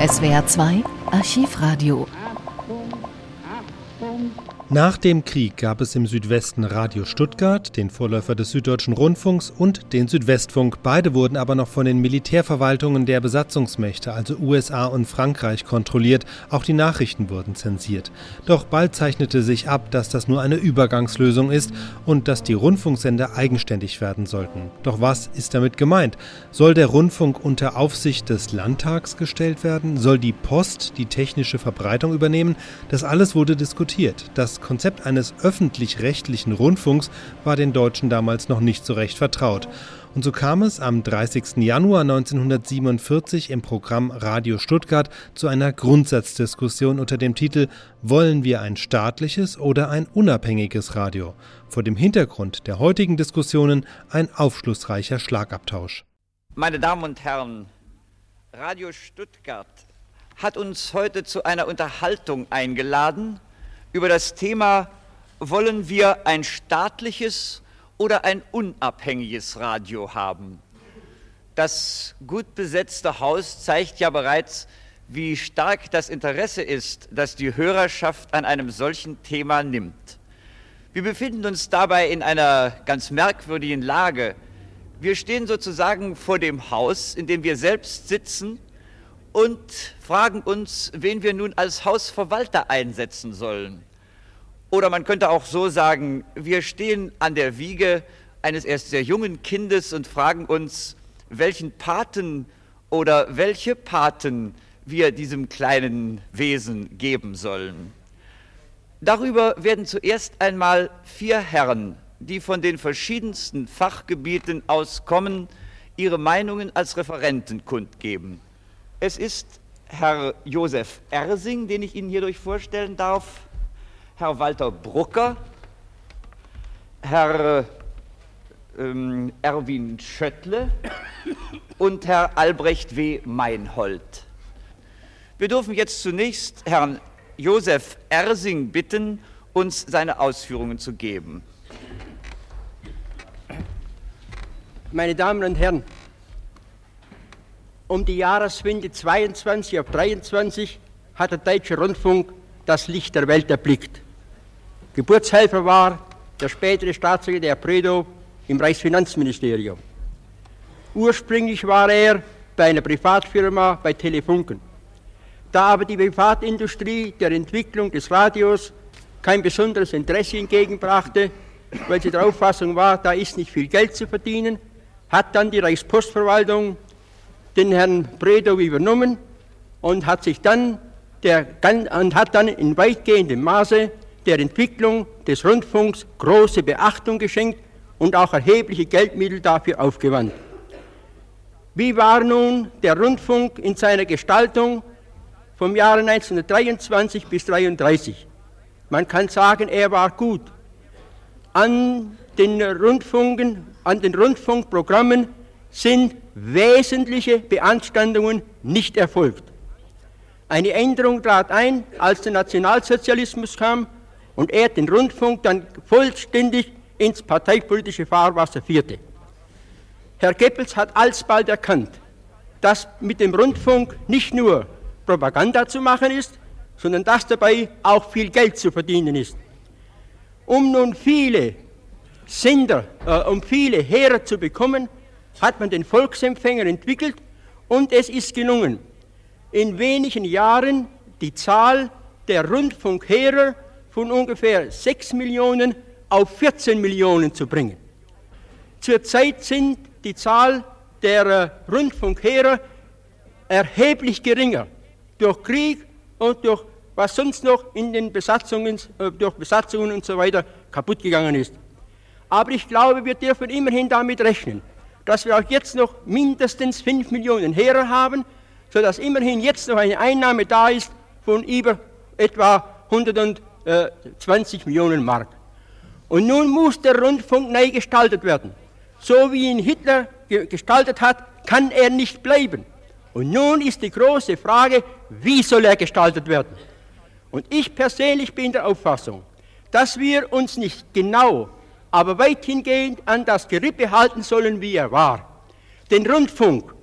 SWR 2 Archivradio nach dem Krieg gab es im Südwesten Radio Stuttgart, den Vorläufer des Süddeutschen Rundfunks und den Südwestfunk. Beide wurden aber noch von den Militärverwaltungen der Besatzungsmächte, also USA und Frankreich, kontrolliert. Auch die Nachrichten wurden zensiert. Doch bald zeichnete sich ab, dass das nur eine Übergangslösung ist und dass die Rundfunksender eigenständig werden sollten. Doch was ist damit gemeint? Soll der Rundfunk unter Aufsicht des Landtags gestellt werden? Soll die Post die technische Verbreitung übernehmen? Das alles wurde diskutiert. Das Konzept eines öffentlich-rechtlichen Rundfunks war den Deutschen damals noch nicht so recht vertraut. Und so kam es am 30. Januar 1947 im Programm Radio Stuttgart zu einer Grundsatzdiskussion unter dem Titel Wollen wir ein staatliches oder ein unabhängiges Radio? Vor dem Hintergrund der heutigen Diskussionen ein aufschlussreicher Schlagabtausch. Meine Damen und Herren, Radio Stuttgart hat uns heute zu einer Unterhaltung eingeladen, über das Thema, wollen wir ein staatliches oder ein unabhängiges Radio haben? Das gut besetzte Haus zeigt ja bereits, wie stark das Interesse ist, das die Hörerschaft an einem solchen Thema nimmt. Wir befinden uns dabei in einer ganz merkwürdigen Lage. Wir stehen sozusagen vor dem Haus, in dem wir selbst sitzen und fragen uns, wen wir nun als Hausverwalter einsetzen sollen. Oder man könnte auch so sagen, wir stehen an der Wiege eines erst sehr jungen Kindes und fragen uns, welchen Paten oder welche Paten wir diesem kleinen Wesen geben sollen. Darüber werden zuerst einmal vier Herren, die von den verschiedensten Fachgebieten aus kommen, ihre Meinungen als Referenten kundgeben. Es ist Herr Josef Ersing, den ich Ihnen hierdurch vorstellen darf, Herr Walter Brucker, Herr ähm, Erwin Schöttle und Herr Albrecht W. Meinhold. Wir dürfen jetzt zunächst Herrn Josef Ersing bitten, uns seine Ausführungen zu geben. Meine Damen und Herren, um die Jahreswende 22 auf 23 hat der Deutsche Rundfunk das Licht der Welt erblickt. Geburtshelfer war der spätere Staatssekretär Predo im Reichsfinanzministerium. Ursprünglich war er bei einer Privatfirma bei Telefunken. Da aber die Privatindustrie der Entwicklung des Radios kein besonderes Interesse entgegenbrachte, weil sie der Auffassung war, da ist nicht viel Geld zu verdienen, hat dann die Reichspostverwaltung den Herrn Bredow übernommen und hat sich dann der, und hat dann in weitgehendem Maße der Entwicklung des Rundfunks große Beachtung geschenkt und auch erhebliche Geldmittel dafür aufgewandt. Wie war nun der Rundfunk in seiner Gestaltung vom Jahre 1923 bis 1933? Man kann sagen, er war gut. An den Rundfunken, an den Rundfunkprogrammen sind wesentliche Beanstandungen nicht erfolgt. Eine Änderung trat ein, als der Nationalsozialismus kam und er den Rundfunk dann vollständig ins parteipolitische Fahrwasser führte. Herr Goebbels hat alsbald erkannt, dass mit dem Rundfunk nicht nur Propaganda zu machen ist, sondern dass dabei auch viel Geld zu verdienen ist. Um nun viele Sender, äh, um viele Heere zu bekommen, hat man den Volksempfänger entwickelt und es ist gelungen, in wenigen Jahren die Zahl der Rundfunkheerer von ungefähr 6 Millionen auf 14 Millionen zu bringen. Zurzeit sind die Zahl der äh, Rundfunkheere erheblich geringer durch Krieg und durch was sonst noch in den Besatzungen, äh, durch Besatzungen und so weiter kaputt gegangen ist. Aber ich glaube, wir dürfen immerhin damit rechnen, dass wir auch jetzt noch mindestens 5 Millionen Heere haben, sodass immerhin jetzt noch eine Einnahme da ist von über etwa 100 20 Millionen Mark. Und nun muss der Rundfunk neu gestaltet werden. So wie ihn Hitler ge gestaltet hat, kann er nicht bleiben. Und nun ist die große Frage, wie soll er gestaltet werden? Und ich persönlich bin der Auffassung, dass wir uns nicht genau, aber weithingehend an das Gerippe halten sollen, wie er war. Den Rundfunk,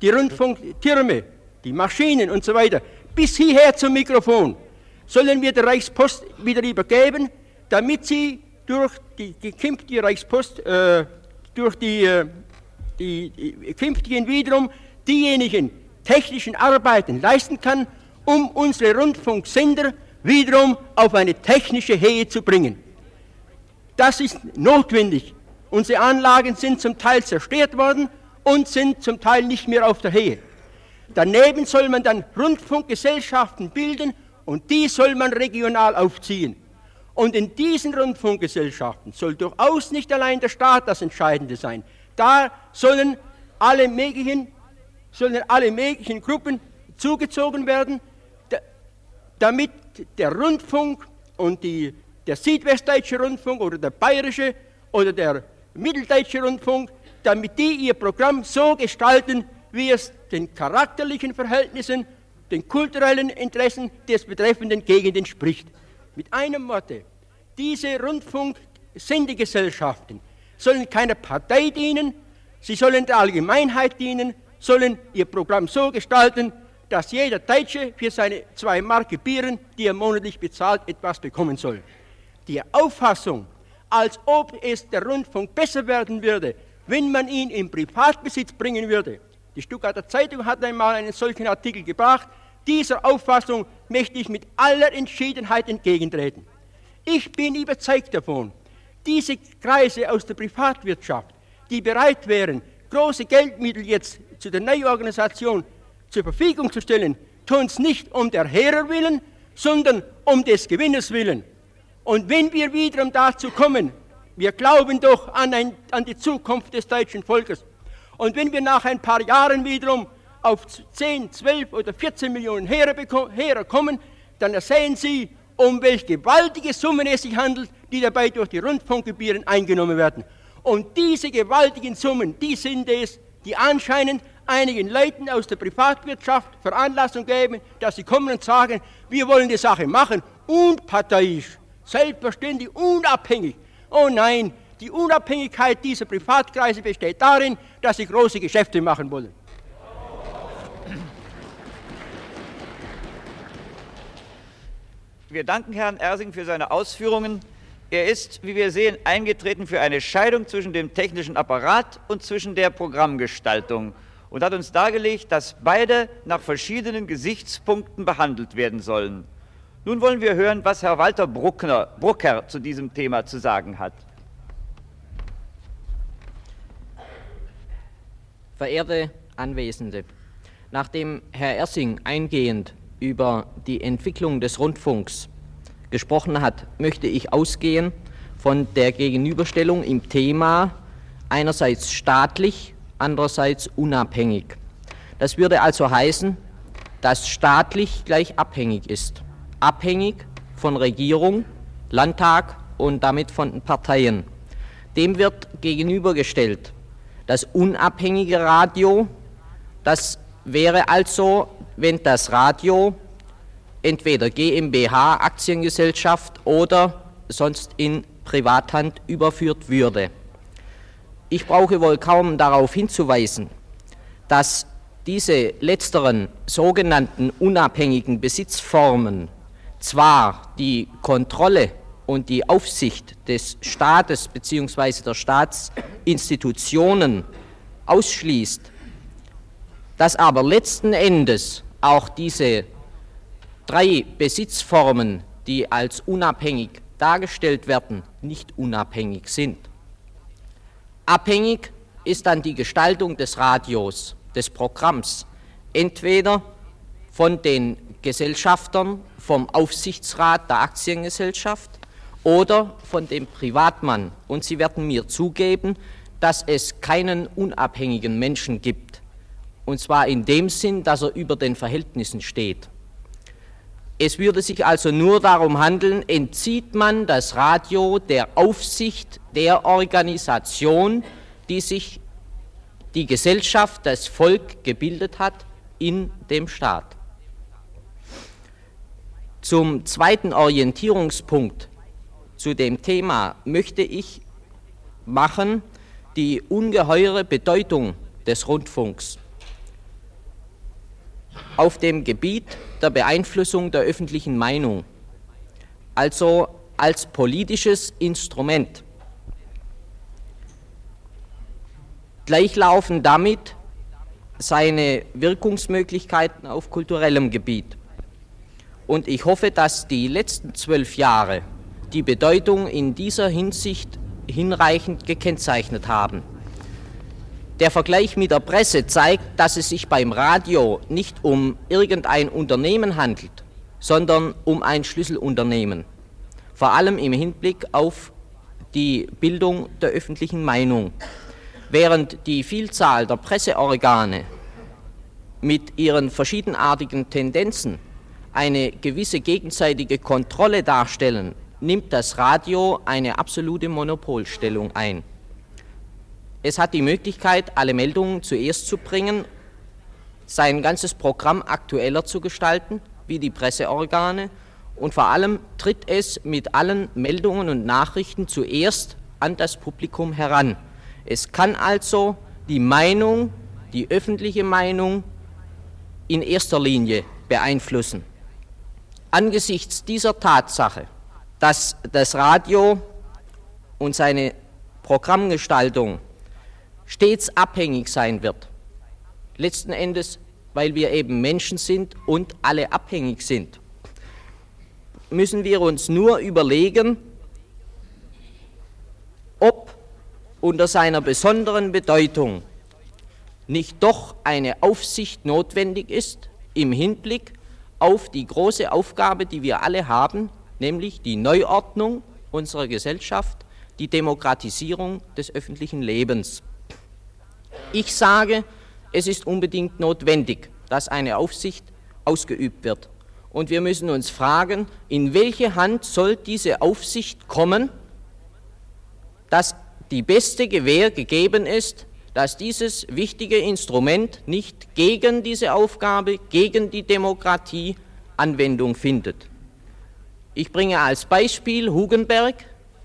die Rundfunktürme die Maschinen und so weiter, bis hierher zum Mikrofon, sollen wir der Reichspost wieder übergeben, damit sie durch die, die Reichspost, äh, durch die, äh, die, die künftigen wiederum diejenigen technischen Arbeiten leisten kann, um unsere Rundfunksender wiederum auf eine technische Höhe zu bringen. Das ist notwendig. Unsere Anlagen sind zum Teil zerstört worden und sind zum Teil nicht mehr auf der Höhe. Daneben soll man dann Rundfunkgesellschaften bilden und die soll man regional aufziehen. Und in diesen Rundfunkgesellschaften soll durchaus nicht allein der Staat das Entscheidende sein. Da sollen alle möglichen, sollen alle möglichen Gruppen zugezogen werden, damit der Rundfunk und die, der südwestdeutsche Rundfunk oder der bayerische oder der mitteldeutsche Rundfunk, damit die ihr Programm so gestalten, wie es den charakterlichen Verhältnissen, den kulturellen Interessen des betreffenden Gegend entspricht. Mit einem Worte, diese Rundfunksendegesellschaften sollen keiner Partei dienen, sie sollen der Allgemeinheit dienen, sollen ihr Programm so gestalten, dass jeder Deutsche für seine zwei Mark Gebühren, die er monatlich bezahlt, etwas bekommen soll. Die Auffassung, als ob es der Rundfunk besser werden würde, wenn man ihn in Privatbesitz bringen würde. Die Stuttgarter Zeitung hat einmal einen solchen Artikel gebracht. Dieser Auffassung möchte ich mit aller Entschiedenheit entgegentreten. Ich bin überzeugt davon, diese Kreise aus der Privatwirtschaft, die bereit wären, große Geldmittel jetzt zu der Neuorganisation zur Verfügung zu stellen, tun es nicht um der Herr willen, sondern um des Gewinnes willen. Und wenn wir wiederum dazu kommen, wir glauben doch an, ein, an die Zukunft des deutschen Volkes, und wenn wir nach ein paar Jahren wiederum auf 10, 12 oder 14 Millionen Heere, kommen, dann sehen Sie, um welche gewaltige Summen es sich handelt, die dabei durch die Rundfunkgebühren eingenommen werden. Und diese gewaltigen Summen, die sind es, die anscheinend einigen Leuten aus der Privatwirtschaft Veranlassung geben, dass sie kommen und sagen, wir wollen die Sache machen, unparteiisch, selbstverständlich, unabhängig. Oh nein, die Unabhängigkeit dieser Privatkreise besteht darin, dass sie große Geschäfte machen wollen. Wir danken Herrn Ersing für seine Ausführungen. Er ist, wie wir sehen, eingetreten für eine Scheidung zwischen dem technischen Apparat und zwischen der Programmgestaltung und hat uns dargelegt, dass beide nach verschiedenen Gesichtspunkten behandelt werden sollen. Nun wollen wir hören, was Herr Walter Bruckner, Brucker zu diesem Thema zu sagen hat. Verehrte Anwesende, nachdem Herr Ersing eingehend über die Entwicklung des Rundfunks gesprochen hat, möchte ich ausgehen von der Gegenüberstellung im Thema einerseits staatlich andererseits unabhängig. Das würde also heißen, dass staatlich gleich abhängig ist. Abhängig von Regierung, Landtag und damit von Parteien. Dem wird gegenübergestellt das unabhängige Radio. Das wäre also, wenn das Radio entweder GmbH, Aktiengesellschaft oder sonst in Privathand überführt würde. Ich brauche wohl kaum darauf hinzuweisen, dass diese letzteren sogenannten unabhängigen Besitzformen zwar die Kontrolle und die Aufsicht des Staates bzw. der Staatsinstitutionen ausschließt, dass aber letzten Endes auch diese drei Besitzformen, die als unabhängig dargestellt werden, nicht unabhängig sind. Abhängig ist dann die Gestaltung des Radios, des Programms, entweder von den Gesellschaftern, vom Aufsichtsrat der Aktiengesellschaft oder von dem Privatmann. Und Sie werden mir zugeben, dass es keinen unabhängigen Menschen gibt. Und zwar in dem Sinn, dass er über den Verhältnissen steht. Es würde sich also nur darum handeln, entzieht man das Radio der Aufsicht der Organisation, die sich die Gesellschaft, das Volk gebildet hat, in dem Staat. Zum zweiten Orientierungspunkt zu dem Thema möchte ich machen die ungeheure Bedeutung des Rundfunks. auf dem Gebiet der Beeinflussung der öffentlichen Meinung, also als politisches Instrument. Gleich laufen damit seine Wirkungsmöglichkeiten auf kulturellem Gebiet. Und ich hoffe, dass die letzten zwölf Jahre die Bedeutung in dieser Hinsicht hinreichend gekennzeichnet haben. Der Vergleich mit der Presse zeigt, dass es sich beim Radio nicht um irgendein Unternehmen handelt, sondern um ein Schlüsselunternehmen, vor allem im Hinblick auf die Bildung der öffentlichen Meinung. Während die Vielzahl der Presseorgane mit ihren verschiedenartigen Tendenzen eine gewisse gegenseitige Kontrolle darstellen, nimmt das Radio eine absolute Monopolstellung ein. Es hat die Möglichkeit, alle Meldungen zuerst zu bringen, sein ganzes Programm aktueller zu gestalten, wie die Presseorgane, und vor allem tritt es mit allen Meldungen und Nachrichten zuerst an das Publikum heran. Es kann also die Meinung, die öffentliche Meinung in erster Linie beeinflussen. Angesichts dieser Tatsache, dass das Radio und seine Programmgestaltung stets abhängig sein wird, letzten Endes, weil wir eben Menschen sind und alle abhängig sind, müssen wir uns nur überlegen, ob unter seiner besonderen Bedeutung nicht doch eine Aufsicht notwendig ist im Hinblick auf die große Aufgabe, die wir alle haben, nämlich die Neuordnung unserer Gesellschaft, die Demokratisierung des öffentlichen Lebens. Ich sage, es ist unbedingt notwendig, dass eine Aufsicht ausgeübt wird. Und wir müssen uns fragen, in welche Hand soll diese Aufsicht kommen, dass die beste Gewähr gegeben ist, dass dieses wichtige Instrument nicht gegen diese Aufgabe, gegen die Demokratie Anwendung findet. Ich bringe als Beispiel Hugenberg,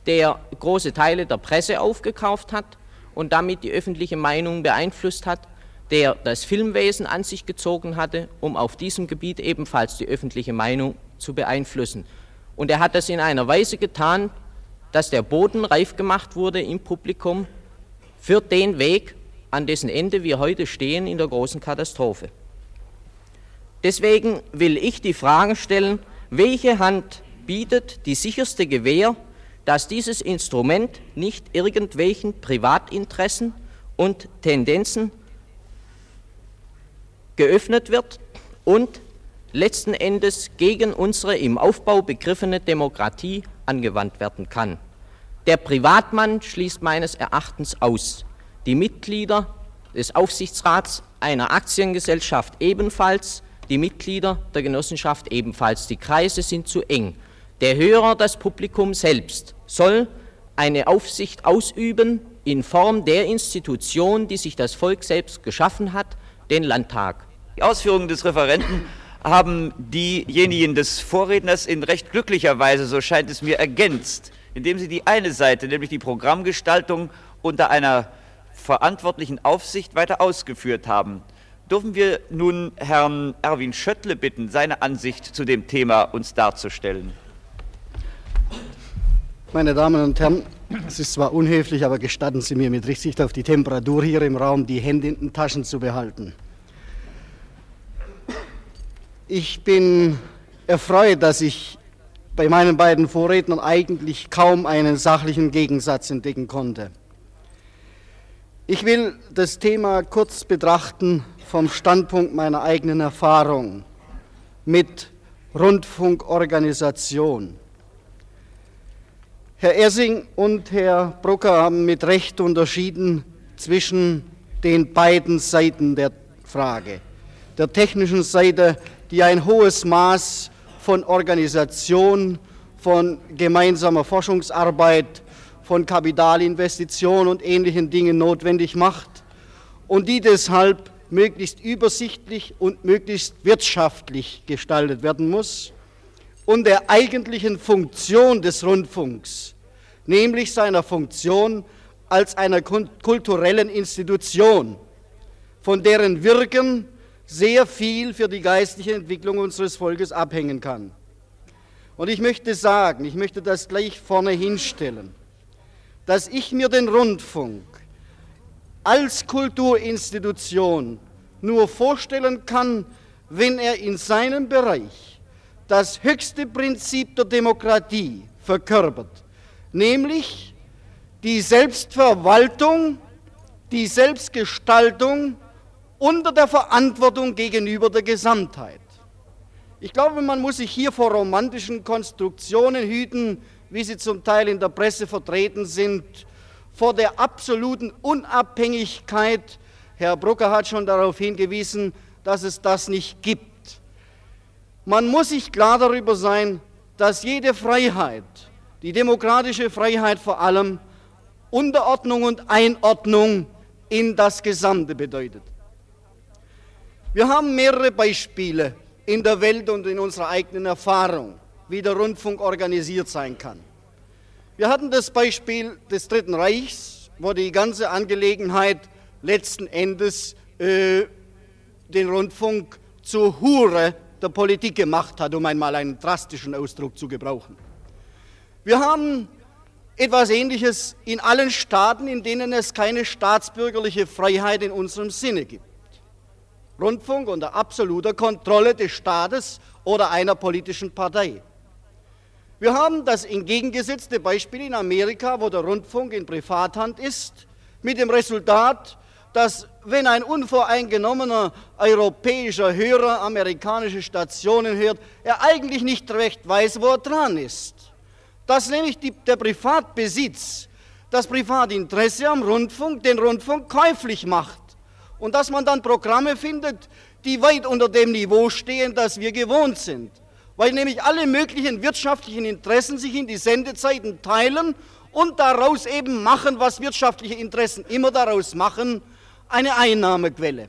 der große Teile der Presse aufgekauft hat und damit die öffentliche Meinung beeinflusst hat, der das Filmwesen an sich gezogen hatte, um auf diesem Gebiet ebenfalls die öffentliche Meinung zu beeinflussen. Und er hat das in einer Weise getan, dass der Boden reif gemacht wurde im Publikum für den Weg, an dessen Ende wir heute stehen in der großen Katastrophe. Deswegen will ich die Frage stellen, welche Hand bietet die sicherste Gewähr, dass dieses Instrument nicht irgendwelchen Privatinteressen und Tendenzen geöffnet wird und letzten Endes gegen unsere im Aufbau begriffene Demokratie angewandt werden kann. Der Privatmann schließt meines Erachtens aus die Mitglieder des Aufsichtsrats einer Aktiengesellschaft ebenfalls, die Mitglieder der Genossenschaft ebenfalls. Die Kreise sind zu eng. Der Hörer, das Publikum selbst, soll eine Aufsicht ausüben in Form der Institution, die sich das Volk selbst geschaffen hat, den Landtag. Die Ausführungen des Referenten haben diejenigen des Vorredners in recht glücklicher Weise, so scheint es mir, ergänzt, indem sie die eine Seite, nämlich die Programmgestaltung unter einer verantwortlichen Aufsicht weiter ausgeführt haben. Dürfen wir nun Herrn Erwin Schöttle bitten, seine Ansicht zu dem Thema uns darzustellen? Meine Damen und Herren, es ist zwar unhöflich, aber gestatten Sie mir mit Rücksicht auf die Temperatur hier im Raum, die Hände in den Taschen zu behalten. Ich bin erfreut, dass ich bei meinen beiden Vorrednern eigentlich kaum einen sachlichen Gegensatz entdecken konnte. Ich will das Thema kurz betrachten vom Standpunkt meiner eigenen Erfahrung mit Rundfunkorganisation. Herr Ersing und Herr Brucker haben mit Recht unterschieden zwischen den beiden Seiten der Frage. Der technischen Seite, die ein hohes Maß von Organisation, von gemeinsamer Forschungsarbeit von Kapitalinvestitionen und ähnlichen Dingen notwendig macht und die deshalb möglichst übersichtlich und möglichst wirtschaftlich gestaltet werden muss und der eigentlichen Funktion des Rundfunks, nämlich seiner Funktion als einer kulturellen Institution, von deren Wirken sehr viel für die geistliche Entwicklung unseres Volkes abhängen kann. Und ich möchte sagen, ich möchte das gleich vorne hinstellen, dass ich mir den Rundfunk als Kulturinstitution nur vorstellen kann, wenn er in seinem Bereich das höchste Prinzip der Demokratie verkörpert, nämlich die Selbstverwaltung, die Selbstgestaltung unter der Verantwortung gegenüber der Gesamtheit. Ich glaube, man muss sich hier vor romantischen Konstruktionen hüten, wie sie zum Teil in der Presse vertreten sind, vor der absoluten Unabhängigkeit. Herr Brucker hat schon darauf hingewiesen, dass es das nicht gibt. Man muss sich klar darüber sein, dass jede Freiheit, die demokratische Freiheit vor allem, Unterordnung und Einordnung in das Gesamte bedeutet. Wir haben mehrere Beispiele in der Welt und in unserer eigenen Erfahrung, wie der Rundfunk organisiert sein kann. Wir hatten das Beispiel des Dritten Reichs, wo die ganze Angelegenheit letzten Endes äh, den Rundfunk zur Hure der Politik gemacht hat, um einmal einen drastischen Ausdruck zu gebrauchen. Wir haben etwas Ähnliches in allen Staaten, in denen es keine staatsbürgerliche Freiheit in unserem Sinne gibt. Rundfunk unter absoluter Kontrolle des Staates oder einer politischen Partei. Wir haben das entgegengesetzte Beispiel in Amerika, wo der Rundfunk in Privathand ist, mit dem Resultat, dass wenn ein unvoreingenommener europäischer Hörer amerikanische Stationen hört, er eigentlich nicht recht weiß, wo er dran ist. Dass nämlich die, der Privatbesitz, das Privatinteresse am Rundfunk den Rundfunk käuflich macht und dass man dann Programme findet, die weit unter dem Niveau stehen, das wir gewohnt sind weil nämlich alle möglichen wirtschaftlichen Interessen sich in die Sendezeiten teilen und daraus eben machen, was wirtschaftliche Interessen immer daraus machen, eine Einnahmequelle.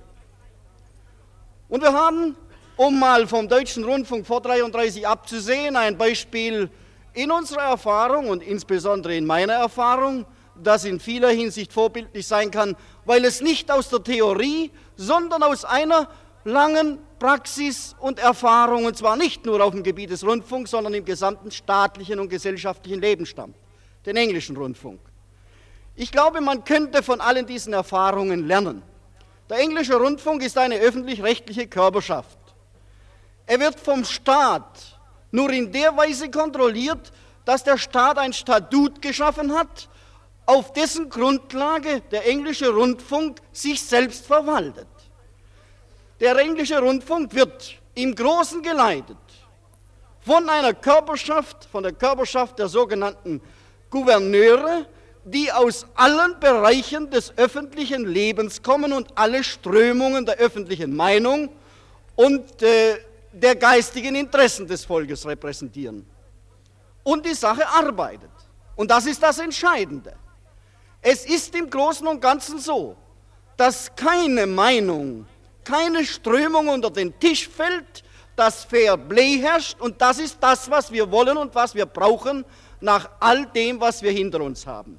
Und wir haben, um mal vom Deutschen Rundfunk vor 33 abzusehen, ein Beispiel in unserer Erfahrung und insbesondere in meiner Erfahrung, das in vieler Hinsicht vorbildlich sein kann, weil es nicht aus der Theorie, sondern aus einer langen Praxis und Erfahrung, und zwar nicht nur auf dem Gebiet des Rundfunks, sondern im gesamten staatlichen und gesellschaftlichen Leben stammt, den englischen Rundfunk. Ich glaube, man könnte von allen diesen Erfahrungen lernen. Der englische Rundfunk ist eine öffentlich-rechtliche Körperschaft. Er wird vom Staat nur in der Weise kontrolliert, dass der Staat ein Statut geschaffen hat, auf dessen Grundlage der englische Rundfunk sich selbst verwaltet. Der englische Rundfunk wird im Großen geleitet von einer Körperschaft, von der Körperschaft der sogenannten Gouverneure, die aus allen Bereichen des öffentlichen Lebens kommen und alle Strömungen der öffentlichen Meinung und äh, der geistigen Interessen des Volkes repräsentieren. Und die Sache arbeitet. Und das ist das Entscheidende. Es ist im Großen und Ganzen so, dass keine Meinung keine Strömung unter den Tisch fällt, dass Fair Play herrscht und das ist das, was wir wollen und was wir brauchen nach all dem, was wir hinter uns haben.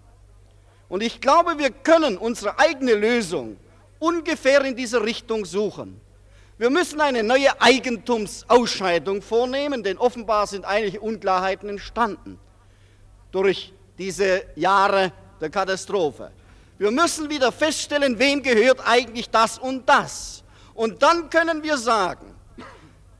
Und ich glaube, wir können unsere eigene Lösung ungefähr in dieser Richtung suchen. Wir müssen eine neue Eigentumsausscheidung vornehmen, denn offenbar sind einige Unklarheiten entstanden durch diese Jahre der Katastrophe. Wir müssen wieder feststellen, wem gehört eigentlich das und das. Und dann können wir sagen,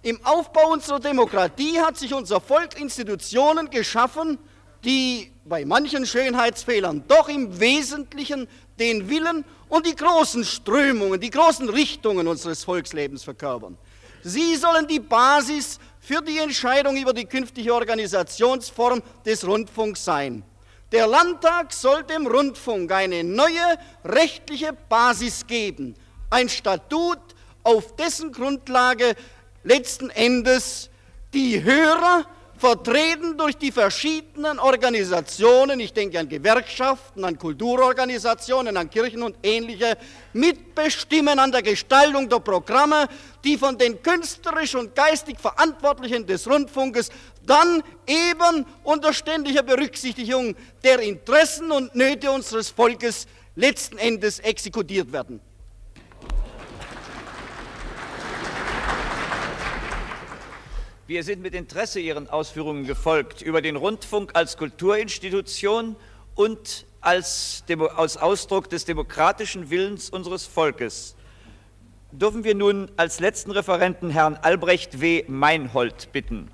im Aufbau unserer Demokratie hat sich unser Volk Institutionen geschaffen, die bei manchen Schönheitsfehlern doch im Wesentlichen den Willen und die großen Strömungen, die großen Richtungen unseres Volkslebens verkörpern. Sie sollen die Basis für die Entscheidung über die künftige Organisationsform des Rundfunks sein. Der Landtag soll dem Rundfunk eine neue rechtliche Basis geben, ein Statut, auf dessen Grundlage letzten Endes die Hörer vertreten durch die verschiedenen Organisationen, ich denke an Gewerkschaften, an Kulturorganisationen, an Kirchen und ähnliche, mitbestimmen an der Gestaltung der Programme, die von den künstlerisch und geistig Verantwortlichen des Rundfunkes dann eben unter ständiger Berücksichtigung der Interessen und Nöte unseres Volkes letzten Endes exekutiert werden. Wir sind mit Interesse Ihren Ausführungen gefolgt über den Rundfunk als Kulturinstitution und als, Demo als Ausdruck des demokratischen Willens unseres Volkes. Dürfen wir nun als letzten Referenten Herrn Albrecht W. Meinhold bitten.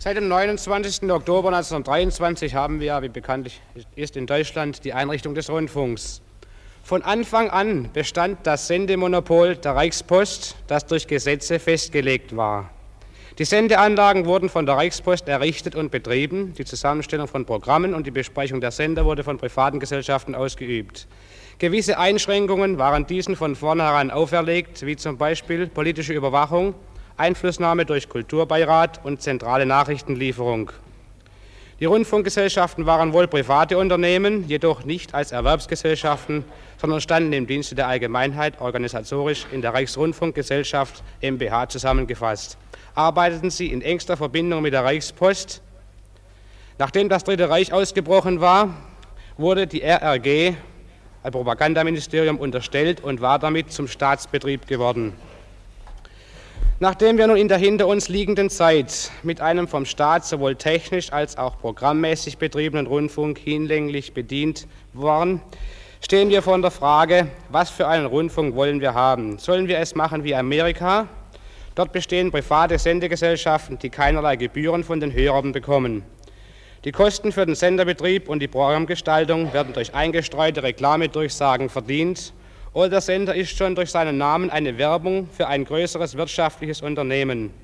Seit dem 29. Oktober 1923 haben wir, wie bekanntlich ist, in Deutschland die Einrichtung des Rundfunks. Von Anfang an bestand das Sendemonopol der Reichspost, das durch Gesetze festgelegt war. Die Sendeanlagen wurden von der Reichspost errichtet und betrieben. Die Zusammenstellung von Programmen und die Besprechung der Sender wurde von privaten Gesellschaften ausgeübt. Gewisse Einschränkungen waren diesen von vornherein auferlegt, wie zum Beispiel politische Überwachung, Einflussnahme durch Kulturbeirat und zentrale Nachrichtenlieferung. Die Rundfunkgesellschaften waren wohl private Unternehmen, jedoch nicht als Erwerbsgesellschaften, sondern standen im Dienste der Allgemeinheit organisatorisch in der Reichsrundfunkgesellschaft MBH zusammengefasst arbeiteten sie in engster Verbindung mit der Reichspost. Nachdem das Dritte Reich ausgebrochen war, wurde die RRG, ein Propagandaministerium, unterstellt und war damit zum Staatsbetrieb geworden. Nachdem wir nun in der hinter uns liegenden Zeit mit einem vom Staat sowohl technisch als auch programmmäßig betriebenen Rundfunk hinlänglich bedient waren, stehen wir vor der Frage, was für einen Rundfunk wollen wir haben? Sollen wir es machen wie Amerika, Dort bestehen private Sendegesellschaften, die keinerlei Gebühren von den Hörern bekommen. Die Kosten für den Senderbetrieb und die Programmgestaltung werden durch eingestreute Reklamedurchsagen verdient oder der Sender ist schon durch seinen Namen eine Werbung für ein größeres wirtschaftliches Unternehmen.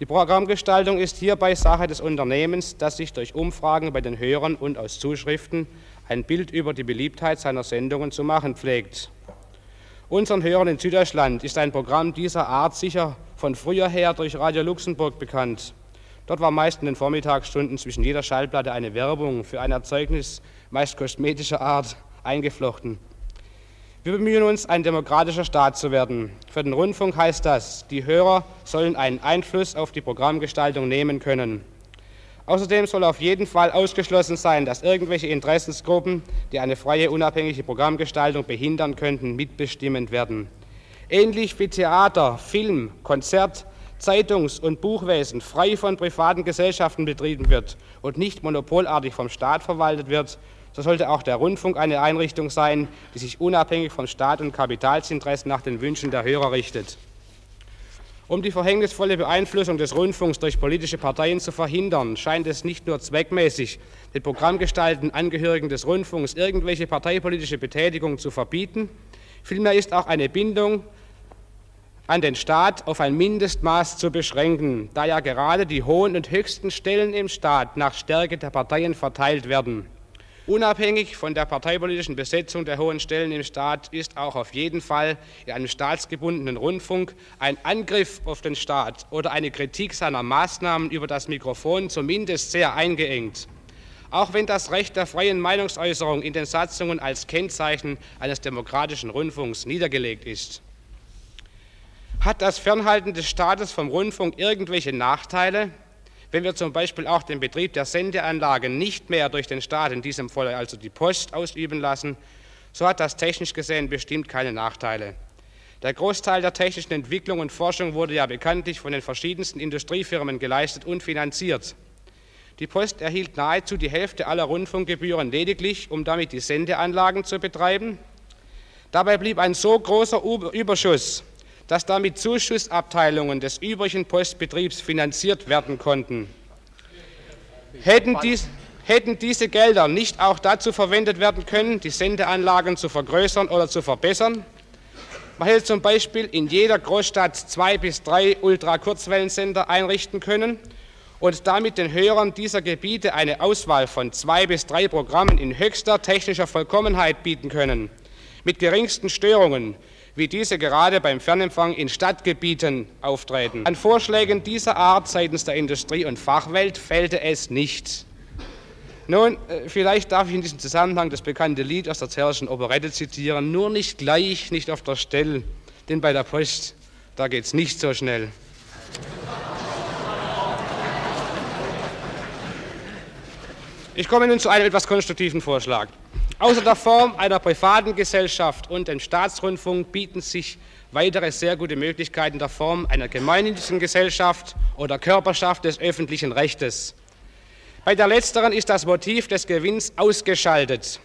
Die Programmgestaltung ist hierbei Sache des Unternehmens, das sich durch Umfragen bei den Hörern und aus Zuschriften ein Bild über die Beliebtheit seiner Sendungen zu machen pflegt. Unseren Hörern in Süddeutschland ist ein Programm dieser Art sicher von früher her durch Radio Luxemburg bekannt. Dort war meist in den Vormittagsstunden zwischen jeder Schallplatte eine Werbung für ein Erzeugnis, meist kosmetischer Art, eingeflochten. Wir bemühen uns, ein demokratischer Staat zu werden. Für den Rundfunk heißt das, die Hörer sollen einen Einfluss auf die Programmgestaltung nehmen können. Außerdem soll auf jeden Fall ausgeschlossen sein, dass irgendwelche Interessensgruppen, die eine freie, unabhängige Programmgestaltung behindern könnten, mitbestimmend werden. Ähnlich wie Theater, Film, Konzert, Zeitungs- und Buchwesen frei von privaten Gesellschaften betrieben wird und nicht monopolartig vom Staat verwaltet wird, so sollte auch der Rundfunk eine Einrichtung sein, die sich unabhängig von Staat und Kapitalsinteressen nach den Wünschen der Hörer richtet. Um die verhängnisvolle Beeinflussung des Rundfunks durch politische Parteien zu verhindern, scheint es nicht nur zweckmäßig, den Programmgestalten Angehörigen des Rundfunks irgendwelche parteipolitische Betätigung zu verbieten, vielmehr ist auch eine Bindung an den Staat auf ein Mindestmaß zu beschränken, da ja gerade die hohen und höchsten Stellen im Staat nach Stärke der Parteien verteilt werden. Unabhängig von der parteipolitischen Besetzung der hohen Stellen im Staat ist auch auf jeden Fall in einem staatsgebundenen Rundfunk ein Angriff auf den Staat oder eine Kritik seiner Maßnahmen über das Mikrofon zumindest sehr eingeengt. Auch wenn das Recht der freien Meinungsäußerung in den Satzungen als Kennzeichen eines demokratischen Rundfunks niedergelegt ist. Hat das Fernhalten des Staates vom Rundfunk irgendwelche Nachteile? Wenn wir zum Beispiel auch den Betrieb der Sendeanlagen nicht mehr durch den Staat, in diesem Fall also die Post, ausüben lassen, so hat das technisch gesehen bestimmt keine Nachteile. Der Großteil der technischen Entwicklung und Forschung wurde ja bekanntlich von den verschiedensten Industriefirmen geleistet und finanziert. Die Post erhielt nahezu die Hälfte aller Rundfunkgebühren lediglich, um damit die Sendeanlagen zu betreiben. Dabei blieb ein so großer Überschuss, dass damit Zuschussabteilungen des übrigen Postbetriebs finanziert werden konnten. Hätten, dies, hätten diese Gelder nicht auch dazu verwendet werden können, die Sendeanlagen zu vergrößern oder zu verbessern? Man hätte zum Beispiel in jeder Großstadt zwei bis drei Ultrakurzwellensender einrichten können und damit den Hörern dieser Gebiete eine Auswahl von zwei bis drei Programmen in höchster technischer Vollkommenheit bieten können, mit geringsten Störungen, wie diese gerade beim Fernempfang in Stadtgebieten auftreten. An Vorschlägen dieser Art seitens der Industrie- und Fachwelt fehlte es nicht. Nun, äh, vielleicht darf ich in diesem Zusammenhang das bekannte Lied aus der Zerrischen Operette zitieren, nur nicht gleich, nicht auf der Stelle, denn bei der Post, da geht es nicht so schnell. Ich komme nun zu einem etwas konstruktiven Vorschlag. Außer der Form einer privaten Gesellschaft und dem Staatsrundfunk bieten sich weitere sehr gute Möglichkeiten der Form einer gemeinnützigen Gesellschaft oder Körperschaft des öffentlichen Rechtes. Bei der letzteren ist das Motiv des Gewinns ausgeschaltet.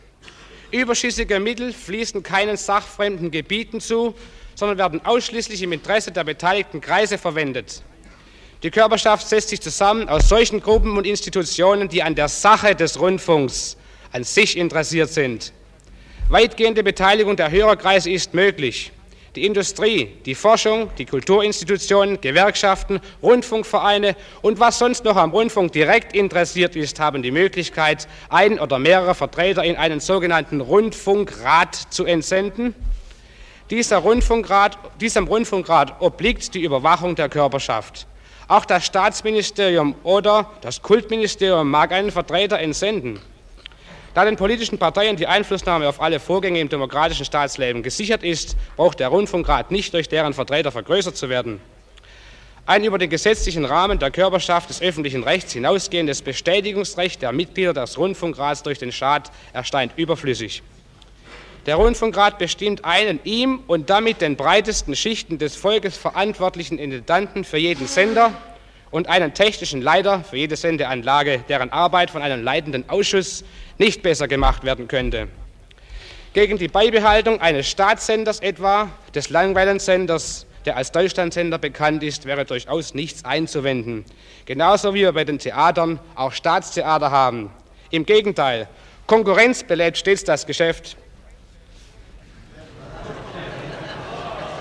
Überschüssige Mittel fließen keinen sachfremden Gebieten zu, sondern werden ausschließlich im Interesse der beteiligten Kreise verwendet. Die Körperschaft setzt sich zusammen aus solchen Gruppen und Institutionen, die an der Sache des Rundfunks an sich interessiert sind. Weitgehende Beteiligung der Hörerkreise ist möglich. Die Industrie, die Forschung, die Kulturinstitutionen, Gewerkschaften, Rundfunkvereine und was sonst noch am Rundfunk direkt interessiert ist, haben die Möglichkeit, ein oder mehrere Vertreter in einen sogenannten Rundfunkrat zu entsenden. Dieser Rundfunkrat, diesem Rundfunkrat obliegt die Überwachung der Körperschaft. Auch das Staatsministerium oder das Kultministerium mag einen Vertreter entsenden. Da den politischen Parteien die Einflussnahme auf alle Vorgänge im demokratischen Staatsleben gesichert ist, braucht der Rundfunkrat nicht durch deren Vertreter vergrößert zu werden. Ein über den gesetzlichen Rahmen der Körperschaft des öffentlichen Rechts hinausgehendes Bestätigungsrecht der Mitglieder des Rundfunkrats durch den Staat erscheint überflüssig. Der Rundfunkrat bestimmt einen ihm und damit den breitesten Schichten des Volkes verantwortlichen Intendanten für jeden Sender und einen technischen Leiter für jede Sendeanlage, deren Arbeit von einem leitenden Ausschuss nicht besser gemacht werden könnte. Gegen die Beibehaltung eines Staatssenders etwa, des Langwellensenders, der als Deutschlandsender bekannt ist, wäre durchaus nichts einzuwenden. Genauso wie wir bei den Theatern auch Staatstheater haben. Im Gegenteil, Konkurrenz belebt stets das Geschäft.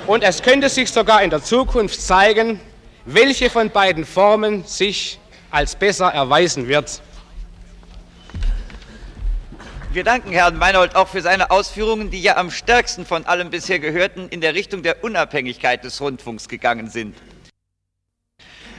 Und es könnte sich sogar in der Zukunft zeigen, welche von beiden Formen sich als besser erweisen wird. Wir danken Herrn Meinhold auch für seine Ausführungen, die ja am stärksten von allem bisher gehörten in der Richtung der Unabhängigkeit des Rundfunks gegangen sind.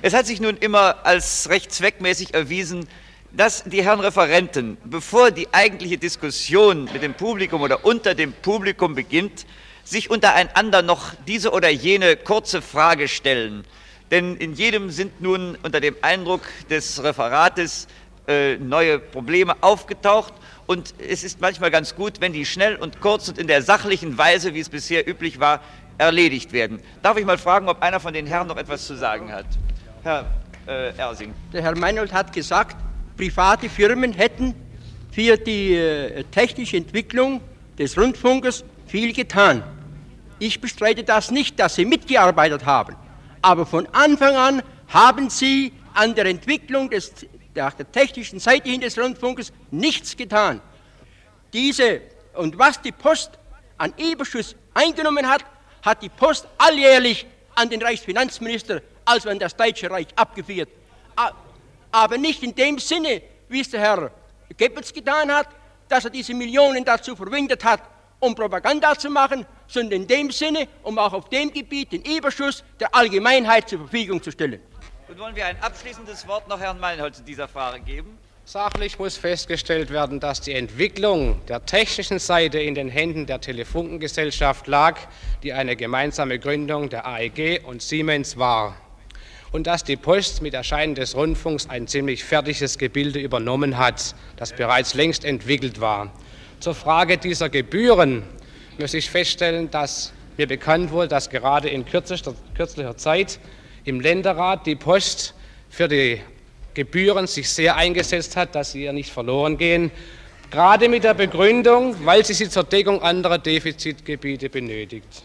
Es hat sich nun immer als recht zweckmäßig erwiesen, dass die Herren Referenten, bevor die eigentliche Diskussion mit dem Publikum oder unter dem Publikum beginnt, sich untereinander noch diese oder jene kurze Frage stellen. Denn in jedem sind nun unter dem Eindruck des Referates äh, neue Probleme aufgetaucht und es ist manchmal ganz gut, wenn die schnell und kurz und in der sachlichen Weise, wie es bisher üblich war, erledigt werden. Darf ich mal fragen, ob einer von den Herren noch etwas zu sagen hat? Herr äh, Ersing. Der Herr Meinold hat gesagt, private Firmen hätten für die äh, technische Entwicklung des Rundfunkes viel getan. Ich bestreite das nicht, dass sie mitgearbeitet haben, aber von Anfang an haben sie an der Entwicklung des nach der technischen Seite hin des Rundfunkes nichts getan. Diese und was die Post an Überschuss eingenommen hat, hat die Post alljährlich an den Reichsfinanzminister, also an das Deutsche Reich, abgeführt. Aber nicht in dem Sinne, wie es der Herr Goebbels getan hat, dass er diese Millionen dazu verwendet hat, um Propaganda zu machen, sondern in dem Sinne, um auch auf dem Gebiet den Überschuss der Allgemeinheit zur Verfügung zu stellen. Und wollen wir ein abschließendes Wort noch Herrn Meinholz in dieser Frage geben? Sachlich muss festgestellt werden, dass die Entwicklung der technischen Seite in den Händen der Telefunkengesellschaft lag, die eine gemeinsame Gründung der AEG und Siemens war. Und dass die Post mit Erscheinen des Rundfunks ein ziemlich fertiges Gebilde übernommen hat, das bereits längst entwickelt war. Zur Frage dieser Gebühren muss ich feststellen, dass mir bekannt wurde, dass gerade in kürzester, kürzlicher Zeit im Länderrat die Post für die Gebühren sich sehr eingesetzt hat, dass sie ihr nicht verloren gehen, gerade mit der Begründung, weil sie sie zur Deckung anderer Defizitgebiete benötigt.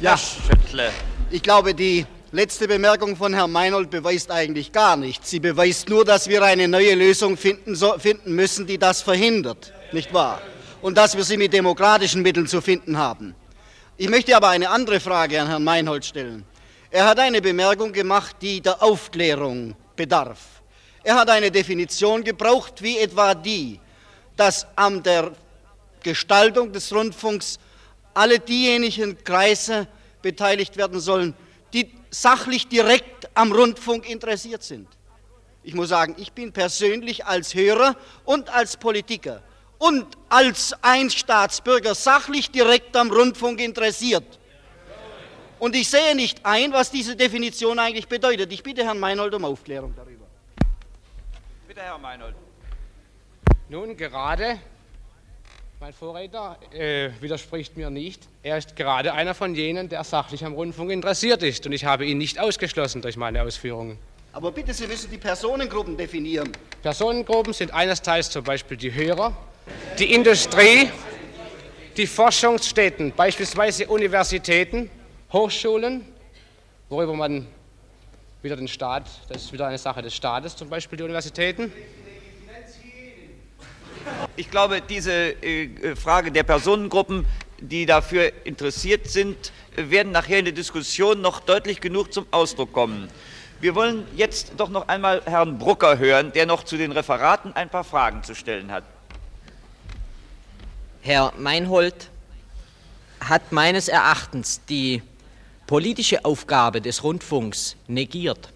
Ja, ich glaube, die letzte Bemerkung von Herrn Meinold beweist eigentlich gar nichts. Sie beweist nur, dass wir eine neue Lösung finden, so, finden müssen, die das verhindert. Nicht wahr? Und dass wir sie mit demokratischen Mitteln zu finden haben. Ich möchte aber eine andere Frage an Herrn Meinhold stellen. Er hat eine Bemerkung gemacht, die der Aufklärung bedarf. Er hat eine Definition gebraucht, wie etwa die, dass an der Gestaltung des Rundfunks alle diejenigen Kreise beteiligt werden sollen, die sachlich direkt am Rundfunk interessiert sind. Ich muss sagen, ich bin persönlich als Hörer und als Politiker und als ein Staatsbürger sachlich direkt am Rundfunk interessiert. Und ich sehe nicht ein, was diese Definition eigentlich bedeutet. Ich bitte Herrn Meinhold um Aufklärung darüber. Bitte, Herr Meinhold. Nun, gerade, mein Vorredner äh, widerspricht mir nicht, er ist gerade einer von jenen, der sachlich am Rundfunk interessiert ist und ich habe ihn nicht ausgeschlossen durch meine Ausführungen. Aber bitte, Sie müssen die Personengruppen definieren. Personengruppen sind eines Teils zum Beispiel die Hörer, die Industrie, die Forschungsstätten, beispielsweise Universitäten, Hochschulen, worüber man wieder den Staat, das ist wieder eine Sache des Staates, zum Beispiel die Universitäten. Ich glaube, diese äh, Frage der Personengruppen, die dafür interessiert sind, werden nachher in der Diskussion noch deutlich genug zum Ausdruck kommen. Wir wollen jetzt doch noch einmal Herrn Brucker hören, der noch zu den Referaten ein paar Fragen zu stellen hat. Herr Meinhold hat meines Erachtens die politische Aufgabe des Rundfunks negiert.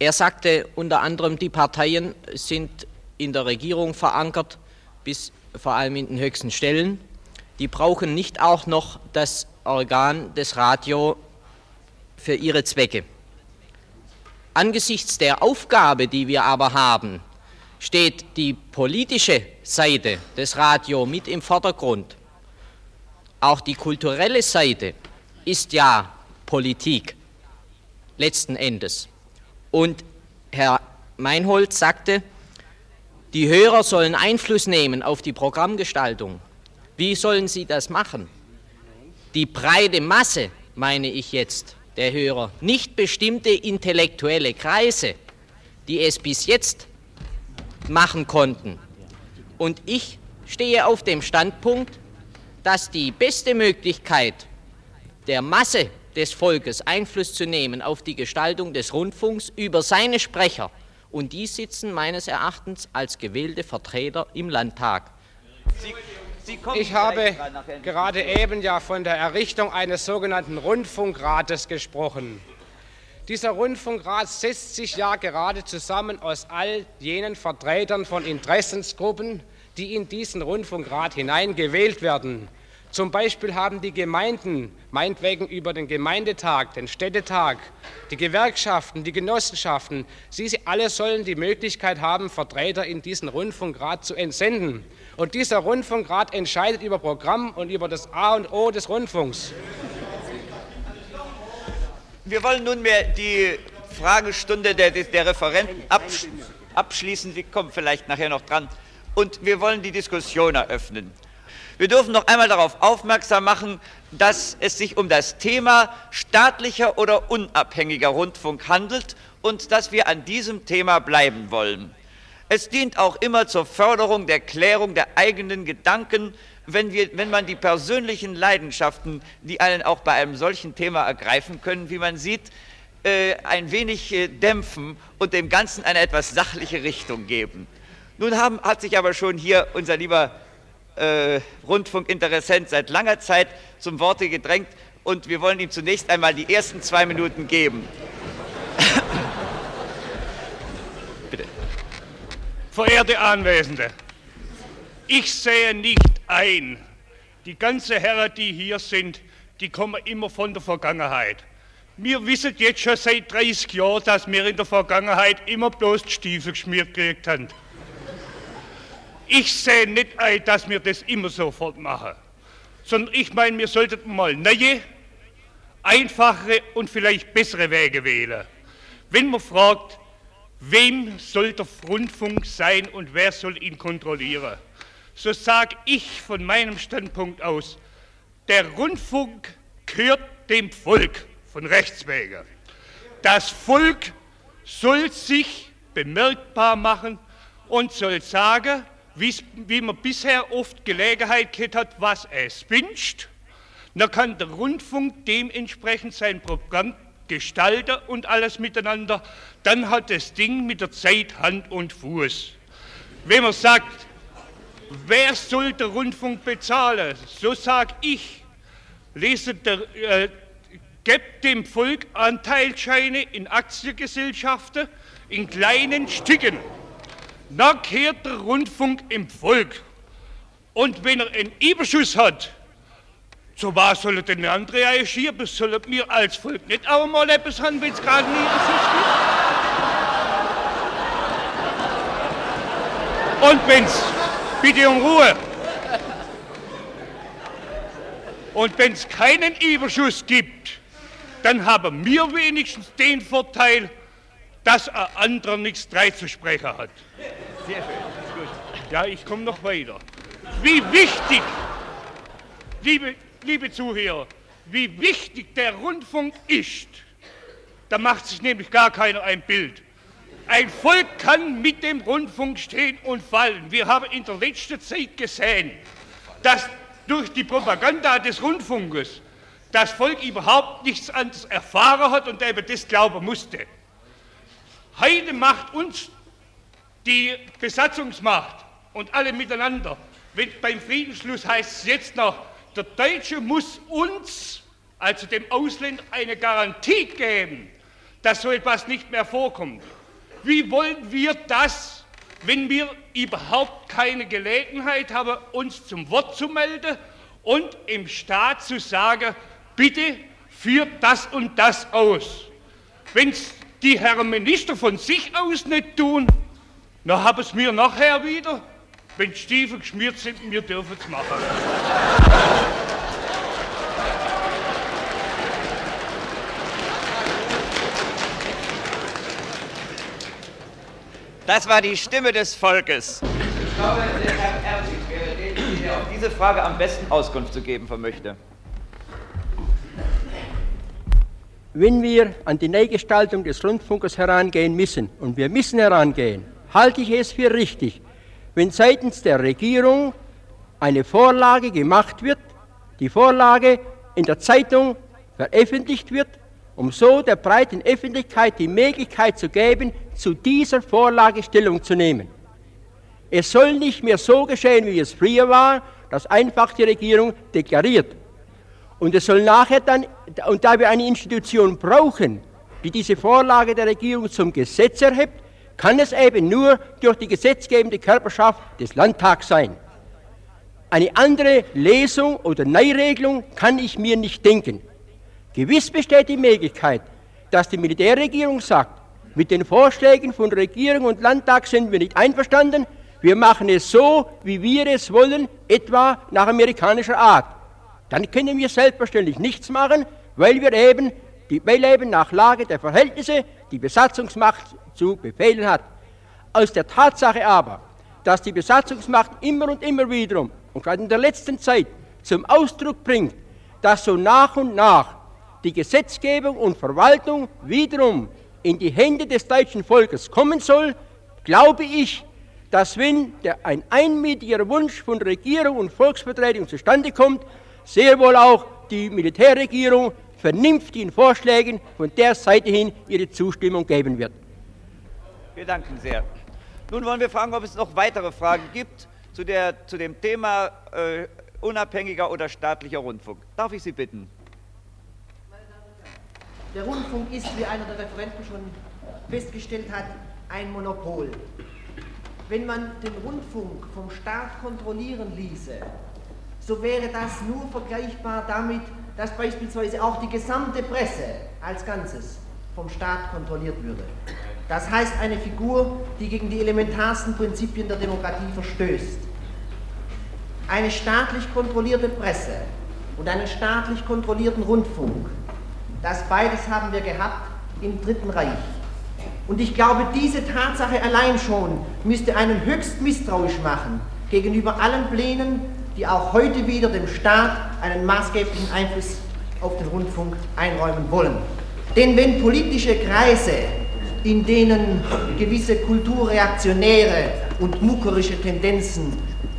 Er sagte unter anderem, die Parteien sind in der Regierung verankert, bis vor allem in den höchsten Stellen. Die brauchen nicht auch noch das Organ des Radio für ihre Zwecke. Angesichts der Aufgabe, die wir aber haben, steht die politische Seite des Radio mit im Vordergrund. Auch die kulturelle Seite ist ja Politik letzten Endes. Und Herr Meinhold sagte, die Hörer sollen Einfluss nehmen auf die Programmgestaltung. Wie sollen sie das machen? Die breite Masse, meine ich jetzt, der Hörer, nicht bestimmte intellektuelle Kreise, die es bis jetzt machen konnten. Und ich stehe auf dem Standpunkt, dass die beste Möglichkeit der Masse des Volkes Einfluss zu nehmen auf die Gestaltung des Rundfunks über seine Sprecher, und die sitzen meines Erachtens als gewählte Vertreter im Landtag. Sie, Sie ich habe gerade eben ja von der Errichtung eines sogenannten Rundfunkrates gesprochen. Dieser Rundfunkrat setzt sich ja gerade zusammen aus all jenen Vertretern von Interessensgruppen, die in diesen Rundfunkrat hineingewählt werden. Zum Beispiel haben die Gemeinden, meinetwegen über den Gemeindetag, den Städtetag, die Gewerkschaften, die Genossenschaften, sie alle sollen die Möglichkeit haben, Vertreter in diesen Rundfunkrat zu entsenden. Und dieser Rundfunkrat entscheidet über Programm und über das A und O des Rundfunks. Wir wollen nunmehr die Fragestunde der, der Referenten absch abschließen. Wir kommen vielleicht nachher noch dran. Und wir wollen die Diskussion eröffnen. Wir dürfen noch einmal darauf aufmerksam machen, dass es sich um das Thema staatlicher oder unabhängiger Rundfunk handelt und dass wir an diesem Thema bleiben wollen. Es dient auch immer zur Förderung der Klärung der eigenen Gedanken, wenn, wir, wenn man die persönlichen Leidenschaften, die einen auch bei einem solchen Thema ergreifen können, wie man sieht, äh, ein wenig äh, dämpfen und dem Ganzen eine etwas sachliche Richtung geben. Nun haben, hat sich aber schon hier unser lieber äh, Rundfunkinteressent seit langer Zeit zum Worte gedrängt und wir wollen ihm zunächst einmal die ersten zwei Minuten geben. Bitte. Verehrte Anwesende, ich sehe nicht ein, die ganze Herren, die hier sind, die kommen immer von der Vergangenheit. Wir wissen jetzt schon seit 30 Jahren, dass wir in der Vergangenheit immer bloß die Stiefel geschmiert gekriegt haben. Ich sehe nicht ein, dass wir das immer sofort machen, sondern ich meine, wir sollten mal neue, einfachere und vielleicht bessere Wege wählen. Wenn man fragt, wem soll der Rundfunk sein und wer soll ihn kontrollieren, so sage ich von meinem Standpunkt aus, der Rundfunk gehört dem Volk von Rechts wegen. Das Volk soll sich bemerkbar machen und soll sagen, wie man bisher oft Gelegenheit gehabt hat, was es wünscht, dann kann der Rundfunk dementsprechend sein Programm gestalten und alles miteinander. Dann hat das Ding mit der Zeit Hand und Fuß. Wenn man sagt, wer soll der Rundfunk bezahlen, so sage ich, lese der, äh, gebt dem Volk Anteilscheine in Aktiengesellschaften in kleinen Stücken. Dann kehrt der Rundfunk im Volk. Und wenn er einen Überschuss hat, so was soll er denn andere reagieren? Sollen wir als Volk nicht auch mal etwas haben, wenn es gerade einen Überschuss gibt? Und wenn's, bitte um Ruhe. Und wenn es keinen Überschuss gibt, dann haben wir wenigstens den Vorteil, dass ein anderer nichts dreizusprechen hat. Sehr schön. Gut. Ja, ich komme noch weiter. Wie wichtig, liebe, liebe Zuhörer, wie wichtig der Rundfunk ist, da macht sich nämlich gar keiner ein Bild. Ein Volk kann mit dem Rundfunk stehen und fallen. Wir haben in der letzten Zeit gesehen, dass durch die Propaganda des Rundfunkes das Volk überhaupt nichts anderes erfahren hat und eben das glauben musste. Heute macht uns die Besatzungsmacht und alle miteinander, wenn beim Friedensschluss heißt es jetzt noch, der Deutsche muss uns, also dem Ausländer, eine Garantie geben, dass so etwas nicht mehr vorkommt. Wie wollen wir das, wenn wir überhaupt keine Gelegenheit haben, uns zum Wort zu melden und im Staat zu sagen, bitte führt das und das aus. Wenn es die Herren Minister von sich aus nicht tun, dann haben es mir nachher wieder, wenn Stiefel geschmiert sind, wir dürfen es machen. Das war die Stimme des Volkes. Ich glaube, der Herr Erzig wäre der, der auf diese Frage am besten Auskunft zu geben vermöchte. Wenn wir an die Neugestaltung des Rundfunkes herangehen müssen, und wir müssen herangehen, halte ich es für richtig, wenn seitens der Regierung eine Vorlage gemacht wird, die Vorlage in der Zeitung veröffentlicht wird um so der breiten Öffentlichkeit die Möglichkeit zu geben, zu dieser Vorlage Stellung zu nehmen. Es soll nicht mehr so geschehen, wie es früher war, dass einfach die Regierung deklariert. Und es soll nachher dann, und da wir eine Institution brauchen, die diese Vorlage der Regierung zum Gesetz erhebt, kann es eben nur durch die gesetzgebende Körperschaft des Landtags sein. Eine andere Lesung oder Neuregelung kann ich mir nicht denken. Gewiss besteht die Möglichkeit, dass die Militärregierung sagt, mit den Vorschlägen von Regierung und Landtag sind wir nicht einverstanden, wir machen es so, wie wir es wollen, etwa nach amerikanischer Art. Dann können wir selbstverständlich nichts machen, weil wir eben, weil eben nach Lage der Verhältnisse die Besatzungsmacht zu befehlen hat. Aus der Tatsache aber, dass die Besatzungsmacht immer und immer wiederum und gerade in der letzten Zeit zum Ausdruck bringt, dass so nach und nach die Gesetzgebung und Verwaltung wiederum in die Hände des deutschen Volkes kommen soll, glaube ich, dass wenn der, ein einmütiger Wunsch von Regierung und Volksvertretung zustande kommt, sehr wohl auch die Militärregierung vernünftigen Vorschlägen von der Seite hin ihre Zustimmung geben wird. Wir danken sehr. Nun wollen wir fragen, ob es noch weitere Fragen gibt zu, der, zu dem Thema äh, unabhängiger oder staatlicher Rundfunk. Darf ich Sie bitten? Der Rundfunk ist, wie einer der Referenten schon festgestellt hat, ein Monopol. Wenn man den Rundfunk vom Staat kontrollieren ließe, so wäre das nur vergleichbar damit, dass beispielsweise auch die gesamte Presse als Ganzes vom Staat kontrolliert würde. Das heißt eine Figur, die gegen die elementarsten Prinzipien der Demokratie verstößt. Eine staatlich kontrollierte Presse und einen staatlich kontrollierten Rundfunk das beides haben wir gehabt im Dritten Reich. Und ich glaube, diese Tatsache allein schon müsste einen höchst misstrauisch machen gegenüber allen Plänen, die auch heute wieder dem Staat einen maßgeblichen Einfluss auf den Rundfunk einräumen wollen. Denn wenn politische Kreise, in denen gewisse kulturreaktionäre und muckerische Tendenzen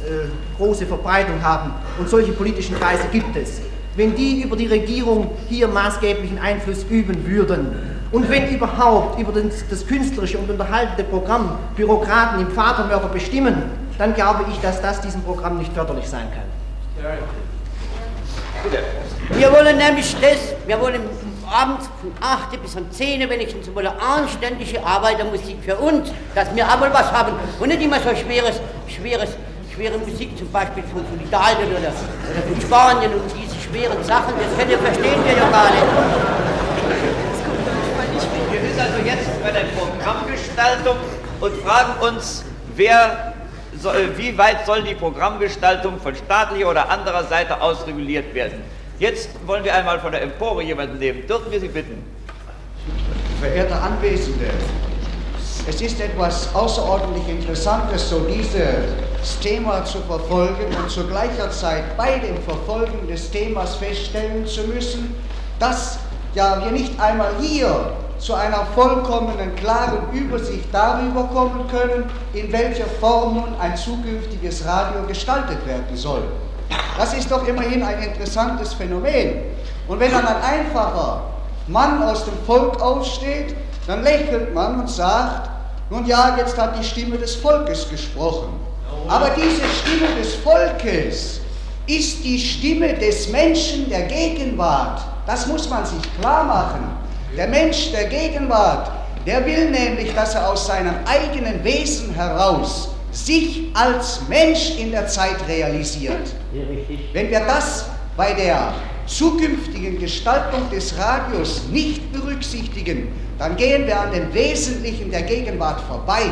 äh, große Verbreitung haben, und solche politischen Kreise gibt es, wenn die über die Regierung hier maßgeblichen Einfluss üben würden und wenn überhaupt über das, künstlerische und unterhaltende Programm Bürokraten im Vatermörder bestimmen, dann glaube ich, dass das diesem Programm nicht förderlich sein kann. Wir wollen nämlich das, wir wollen abends von 8 bis um 10 wenigstens mal eine anständige Arbeitermusik für uns, dass wir einmal was haben und nicht immer so schweres, schweres, schwere Musik zum Beispiel von, von Italien oder, oder von Spanien und diese schweren Sachen, das können, verstehen wir ja gar nicht. Wir sind also jetzt bei der Programmgestaltung und fragen uns, wer wie weit soll die Programmgestaltung von staatlicher oder anderer Seite aus reguliert werden? Jetzt wollen wir einmal von der Empore jemanden nehmen. Dürfen wir Sie bitten? Verehrte Anwesende, es ist etwas außerordentlich Interessantes, so dieses Thema zu verfolgen und zu gleicher Zeit bei dem Verfolgen des Themas feststellen zu müssen, dass ja wir nicht einmal hier zu einer vollkommenen, klaren Übersicht darüber kommen können, in welcher Form nun ein zukünftiges Radio gestaltet werden soll. Das ist doch immerhin ein interessantes Phänomen. Und wenn dann ein einfacher Mann aus dem Volk aufsteht, dann lächelt man und sagt, nun ja, jetzt hat die Stimme des Volkes gesprochen. Aber diese Stimme des Volkes ist die Stimme des Menschen der Gegenwart. Das muss man sich klar machen. Der Mensch der Gegenwart, der will nämlich, dass er aus seinem eigenen Wesen heraus sich als Mensch in der Zeit realisiert. Wenn wir das bei der zukünftigen Gestaltung des Radios nicht berücksichtigen, dann gehen wir an dem Wesentlichen der Gegenwart vorbei.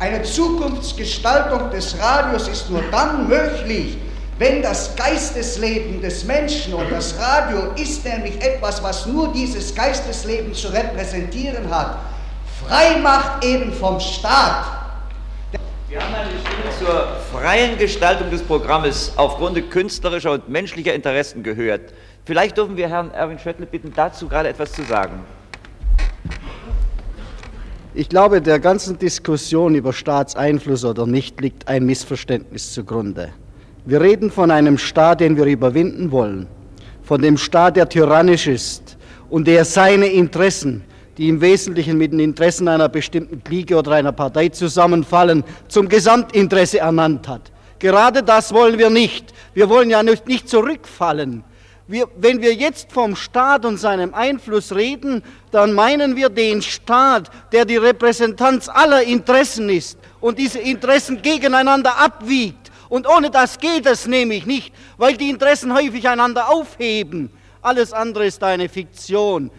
Eine Zukunftsgestaltung des Radios ist nur dann möglich, wenn das Geistesleben des Menschen und das Radio ist nämlich etwas, was nur dieses Geistesleben zu repräsentieren hat, frei macht eben vom Staat, wir haben eine Stimme zur freien Gestaltung des Programmes aufgrund künstlerischer und menschlicher Interessen gehört. Vielleicht dürfen wir Herrn Erwin Schöttle bitten, dazu gerade etwas zu sagen. Ich glaube, der ganzen Diskussion über Staatseinfluss oder nicht liegt ein Missverständnis zugrunde. Wir reden von einem Staat, den wir überwinden wollen, von dem Staat, der tyrannisch ist und der seine Interessen die im Wesentlichen mit den Interessen einer bestimmten Clique oder einer Partei zusammenfallen, zum Gesamtinteresse ernannt hat. Gerade das wollen wir nicht. Wir wollen ja nicht zurückfallen. Wir, wenn wir jetzt vom Staat und seinem Einfluss reden, dann meinen wir den Staat, der die Repräsentanz aller Interessen ist und diese Interessen gegeneinander abwiegt. Und ohne das geht es nämlich nicht, weil die Interessen häufig einander aufheben. Alles andere ist eine Fiktion.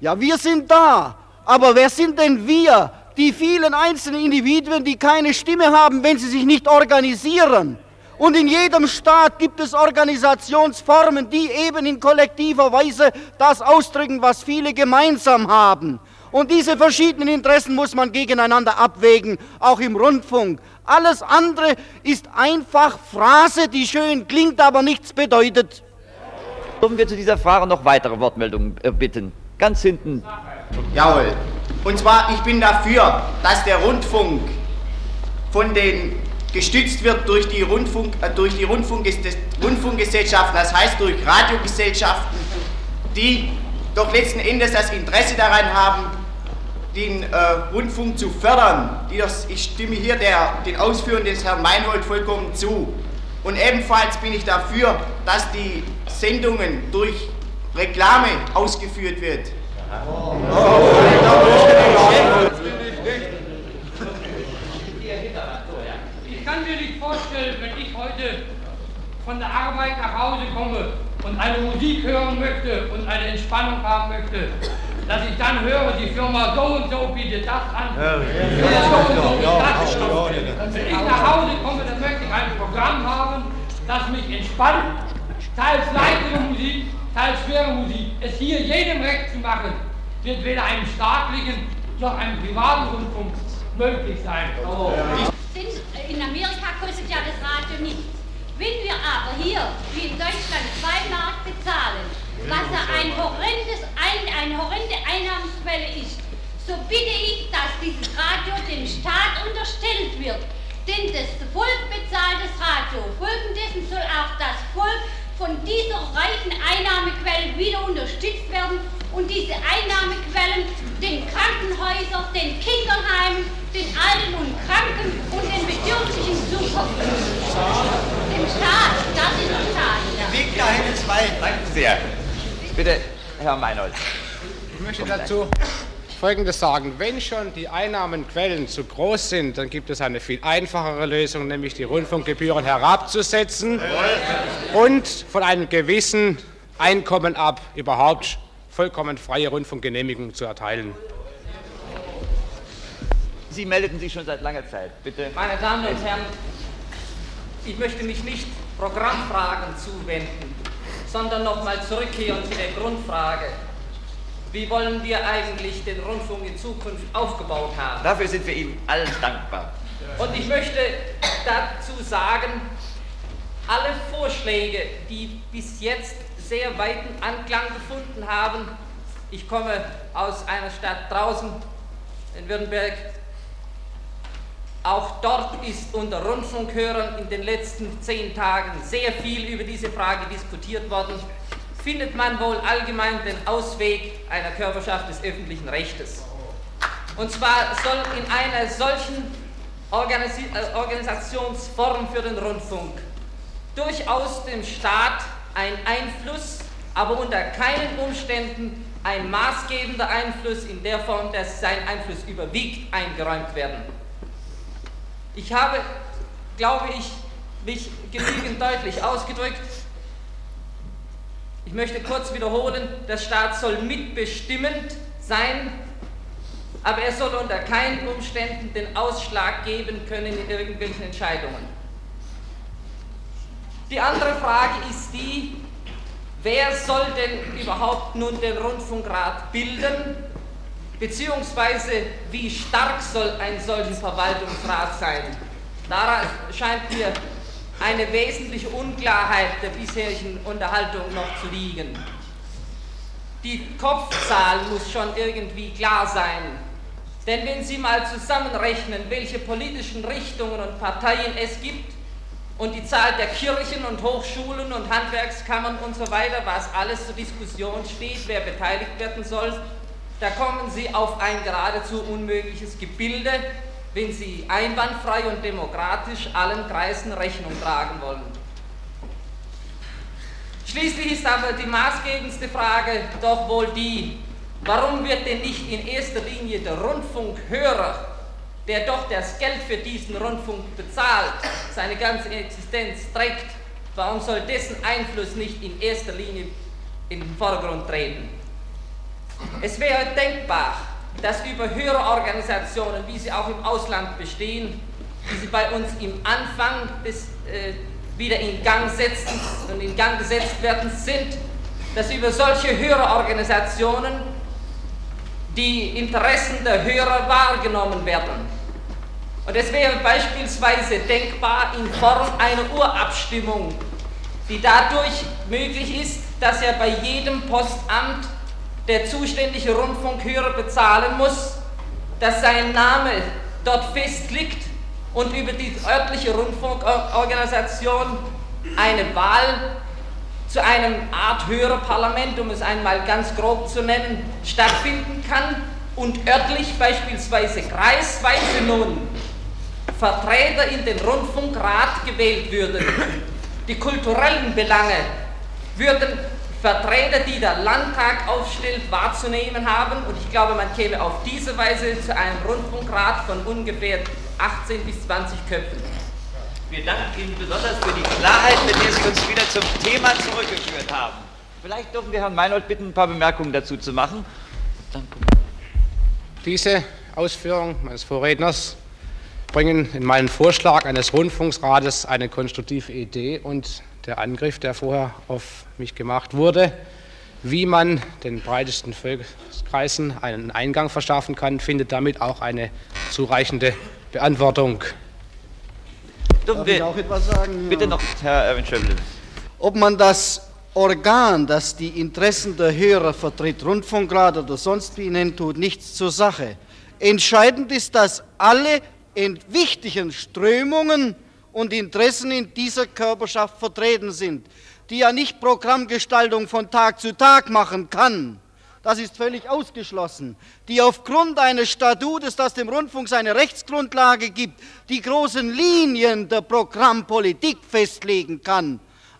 Ja, wir sind da. Aber wer sind denn wir, die vielen einzelnen Individuen, die keine Stimme haben, wenn sie sich nicht organisieren? Und in jedem Staat gibt es Organisationsformen, die eben in kollektiver Weise das ausdrücken, was viele gemeinsam haben. Und diese verschiedenen Interessen muss man gegeneinander abwägen, auch im Rundfunk. Alles andere ist einfach Phrase, die schön klingt, aber nichts bedeutet. Dürfen wir zu dieser Frage noch weitere Wortmeldungen äh, bitten? Ganz hinten. Jawohl. Und zwar, ich bin dafür, dass der Rundfunk von den gestützt wird durch die, Rundfunk, äh, durch die Rundfunk, Rundfunkgesellschaften, das heißt durch Radiogesellschaften, die doch letzten Endes das Interesse daran haben, den äh, Rundfunk zu fördern. Das, ich stimme hier der, den Ausführungen des Herrn Meinhold vollkommen zu. Und ebenfalls bin ich dafür, dass die Sendungen durch Reklame ausgeführt wird. Ich kann mir nicht vorstellen, wenn ich heute von der Arbeit nach Hause komme und eine Musik hören möchte und eine Entspannung haben möchte, dass ich dann höre, die Firma so und so bietet das an. Ja, so und so bietet das. Wenn ich nach Hause komme, dann möchte ich ein Programm haben, das mich entspannt, teils leichtere Musik, teils schwere Musik, es hier jedem recht zu machen, wird weder einem staatlichen noch einem privaten Rundfunk möglich sein. Oh. In Amerika kostet ja das Radio nichts. Wenn wir aber hier, wie in Deutschland, zwei Mark bezahlen, was ja ein horrendes, ein, eine horrende Einnahmensquelle ist, so bitte ich, dass dieses Radio dem Staat unterstellt wird. Denn das Volk bezahlt das Radio. Folgendessen soll auch das Volk von dieser reichen Einnahmequelle wieder unterstützt werden und diese Einnahmequellen den Krankenhäusern, den Kinderheimen, den Alten und Kranken und den Bedürftigen zukommen. Dem Staat, das ist der Staat. Ja. Weg dahin zwei. Danke sehr. Bitte, Herr Meinhold. Ich möchte dazu Folgendes sagen. Wenn schon die Einnahmenquellen zu groß sind, dann gibt es eine viel einfachere Lösung, nämlich die Rundfunkgebühren herabzusetzen und von einem gewissen Einkommen ab überhaupt vollkommen freie Rundfunkgenehmigung zu erteilen. Sie meldeten sich schon seit langer Zeit. Bitte. Meine Damen und Herren, ich möchte mich nicht Programmfragen zuwenden, sondern nochmal zurückkehren zu der Grundfrage. Wie wollen wir eigentlich den Rundfunk in Zukunft aufgebaut haben? Dafür sind wir Ihnen allen dankbar. Und ich möchte dazu sagen, Vorschläge, die bis jetzt sehr weiten Anklang gefunden haben, ich komme aus einer Stadt draußen in Württemberg, auch dort ist unter Rundfunkhörern in den letzten zehn Tagen sehr viel über diese Frage diskutiert worden. Findet man wohl allgemein den Ausweg einer Körperschaft des öffentlichen Rechtes? Und zwar soll in einer solchen Organis äh, Organisationsform für den Rundfunk durchaus dem Staat ein Einfluss, aber unter keinen Umständen ein maßgebender Einfluss in der Form, dass sein Einfluss überwiegt, eingeräumt werden. Ich habe, glaube ich, mich genügend deutlich ausgedrückt. Ich möchte kurz wiederholen, der Staat soll mitbestimmend sein, aber er soll unter keinen Umständen den Ausschlag geben können in irgendwelchen Entscheidungen. Die andere Frage ist die, wer soll denn überhaupt nun den Rundfunkrat bilden beziehungsweise wie stark soll ein solcher Verwaltungsrat sein. Daran scheint mir eine wesentliche Unklarheit der bisherigen Unterhaltung noch zu liegen. Die Kopfzahl muss schon irgendwie klar sein. Denn wenn Sie mal zusammenrechnen, welche politischen Richtungen und Parteien es gibt und die Zahl der Kirchen und Hochschulen und Handwerkskammern und so weiter, was alles zur Diskussion steht, wer beteiligt werden soll, da kommen Sie auf ein geradezu unmögliches Gebilde, wenn Sie einwandfrei und demokratisch allen Kreisen Rechnung tragen wollen. Schließlich ist aber die maßgebendste Frage doch wohl die, warum wird denn nicht in erster Linie der Rundfunkhörer, der doch das Geld für diesen Rundfunk bezahlt, seine ganze Existenz trägt, warum soll dessen Einfluss nicht in erster Linie in den Vordergrund treten? Es wäre denkbar, dass über höhere Organisationen, wie sie auch im Ausland bestehen, die sie bei uns im Anfang des, äh, wieder in Gang setzen und in Gang gesetzt werden sind, dass über solche höhere Organisationen die Interessen der Hörer wahrgenommen werden. Und es wäre beispielsweise denkbar in Form einer Urabstimmung, die dadurch möglich ist, dass ja bei jedem Postamt der zuständige Rundfunkhörer bezahlen muss, dass sein Name dort festliegt und über die örtliche Rundfunkorganisation eine Wahl zu einem Art Hörerparlament, um es einmal ganz grob zu nennen, stattfinden kann und örtlich beispielsweise kreisweise nun Vertreter in den Rundfunkrat gewählt würden. Die kulturellen Belange würden Vertreter, die der Landtag aufstellt, wahrzunehmen haben. Und ich glaube, man käme auf diese Weise zu einem Rundfunkrat von ungefähr 18 bis 20 Köpfen. Wir danken Ihnen besonders für die Klarheit, mit der Sie uns wieder zum Thema zurückgeführt haben. Vielleicht dürfen wir Herrn Meinold bitten, ein paar Bemerkungen dazu zu machen. Diese Ausführungen meines Vorredners bringen in meinen Vorschlag eines Rundfunksrates eine konstruktive Idee und der Angriff, der vorher auf mich gemacht wurde, wie man den breitesten Volkskreisen einen Eingang verschaffen kann, findet damit auch eine zureichende Beantwortung. Darf ich auch etwas sagen? Bitte noch, Herr Erwin Schöbel. Ob man das Organ, das die Interessen der Hörer vertritt, Rundfunkrat oder sonst wie nennt, tut nichts zur Sache. Entscheidend ist, dass alle wichtigen Strömungen und Interessen in dieser Körperschaft vertreten sind, die ja nicht Programmgestaltung von Tag zu Tag machen kann. Das ist völlig ausgeschlossen. Die aufgrund eines Statutes, das dem Rundfunk seine Rechtsgrundlage gibt, die großen Linien der Programmpolitik festlegen kann.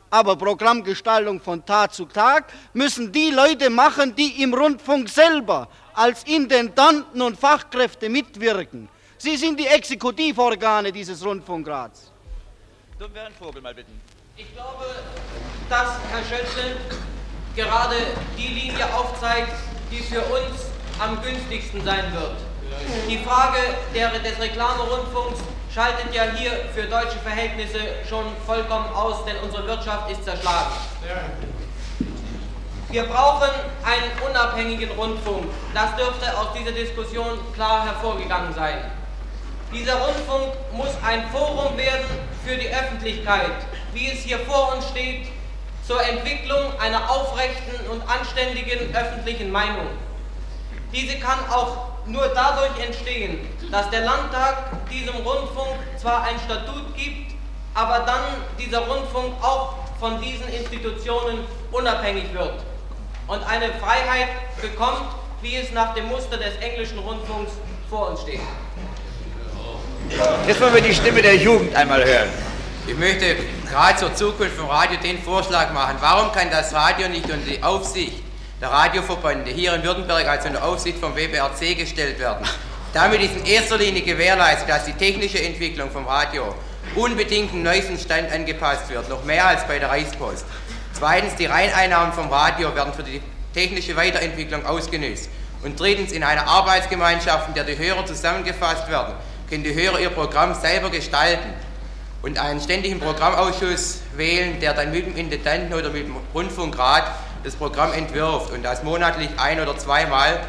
Aber Programmgestaltung von Tag zu Tag müssen die Leute machen, die im Rundfunk selber als Intendanten und Fachkräfte mitwirken. Sie sind die Exekutivorgane dieses Rundfunkrats. Dürfen wir Herrn Vogel mal bitten? Ich glaube, dass Herr Schötzel gerade die Linie aufzeigt, die für uns am günstigsten sein wird. Die Frage der, des Reklamerundfunks schaltet ja hier für deutsche Verhältnisse schon vollkommen aus, denn unsere Wirtschaft ist zerschlagen. Wir brauchen einen unabhängigen Rundfunk. Das dürfte aus dieser Diskussion klar hervorgegangen sein. Dieser Rundfunk muss ein Forum werden für die Öffentlichkeit, wie es hier vor uns steht, zur Entwicklung einer aufrechten und anständigen öffentlichen Meinung. Diese kann auch nur dadurch entstehen, dass der Landtag diesem Rundfunk zwar ein Statut gibt, aber dann dieser Rundfunk auch von diesen Institutionen unabhängig wird und eine Freiheit bekommt, wie es nach dem Muster des englischen Rundfunks vor uns steht. Jetzt wollen wir die Stimme der Jugend einmal hören. Ich möchte gerade zur Zukunft vom Radio den Vorschlag machen. Warum kann das Radio nicht unter die Aufsicht der Radioverbände hier in Württemberg als unter Aufsicht vom WBRC gestellt werden? Damit ist in erster Linie gewährleistet, dass die technische Entwicklung vom Radio unbedingt dem neuesten Stand angepasst wird, noch mehr als bei der Reichspost. Zweitens, die Reineinnahmen vom Radio werden für die technische Weiterentwicklung ausgenutzt. Und drittens, in einer Arbeitsgemeinschaft, in der die Hörer zusammengefasst werden, können die Hörer ihr Programm selber gestalten und einen ständigen Programmausschuss wählen, der dann mit dem Intendanten oder mit dem Rundfunkrat das Programm entwirft und dass monatlich ein- oder zweimal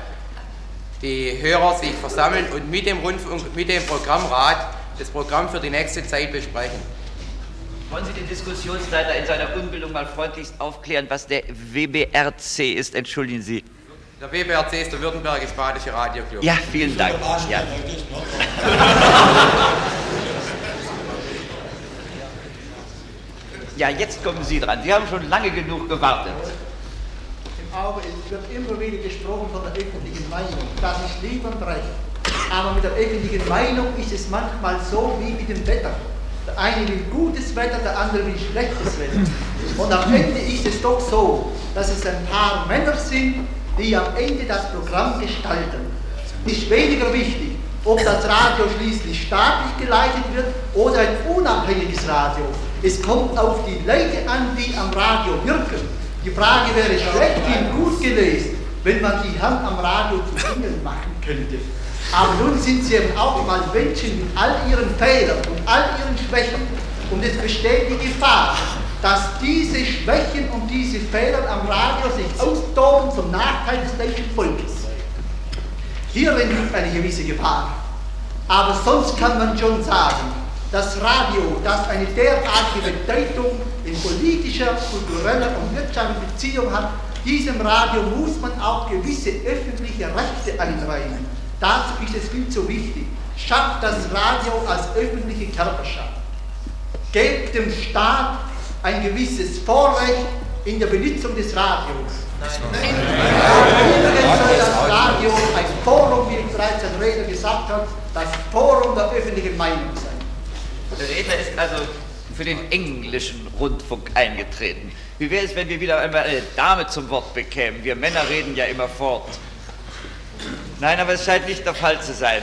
die Hörer sich versammeln und mit dem, Rundfunk, mit dem Programmrat das Programm für die nächste Zeit besprechen. Wollen Sie den Diskussionsleiter in seiner Unbildung mal freundlichst aufklären, was der WBRC ist? Entschuldigen Sie. Der WBRC ist der Württembergisch-Badische Radioclub. Ja, vielen Dank. Ja. ja, jetzt kommen Sie dran. Sie haben schon lange genug gewartet. Aber es wird immer wieder gesprochen von der öffentlichen Meinung. Das ist lieb und recht. Aber mit der öffentlichen Meinung ist es manchmal so wie mit dem Wetter. Der eine will gutes Wetter, der andere will schlechtes Wetter. Und am Ende ist es doch so, dass es ein paar Männer sind, die am Ende das Programm gestalten. Ist weniger wichtig, ob das Radio schließlich staatlich geleitet wird oder ein unabhängiges Radio. Es kommt auf die Leute an, die am Radio wirken. Die Frage wäre schlechthin gut gelesen, wenn man die Hand am Radio zu Engeln machen könnte. Aber nun sind sie eben auch mal Menschen mit all ihren Fehlern und all ihren Schwächen. Und es besteht die Gefahr, dass diese Schwächen und diese Fehler am Radio sich austoben zum Nachteil des deutschen Volkes. Hierin liegt eine gewisse Gefahr. Aber sonst kann man schon sagen, das Radio, das eine derartige Bedeutung in politischer, kultureller und wirtschaftlicher Beziehung hat, diesem Radio muss man auch gewisse öffentliche Rechte einräumen. Dazu ist es viel zu wichtig. Schafft das Radio als öffentliche Körperschaft. Gebt dem Staat ein gewisses Vorrecht in der Benutzung des Radios. Übrigens soll das Radio ein Forum, wie bereits ein Redner gesagt hat, das Forum der öffentlichen Meinung sein. Der Redner ist also für den englischen Rundfunk eingetreten. Wie wäre es, wenn wir wieder einmal eine Dame zum Wort bekämen? Wir Männer reden ja immer fort. Nein, aber es scheint nicht der Fall zu sein.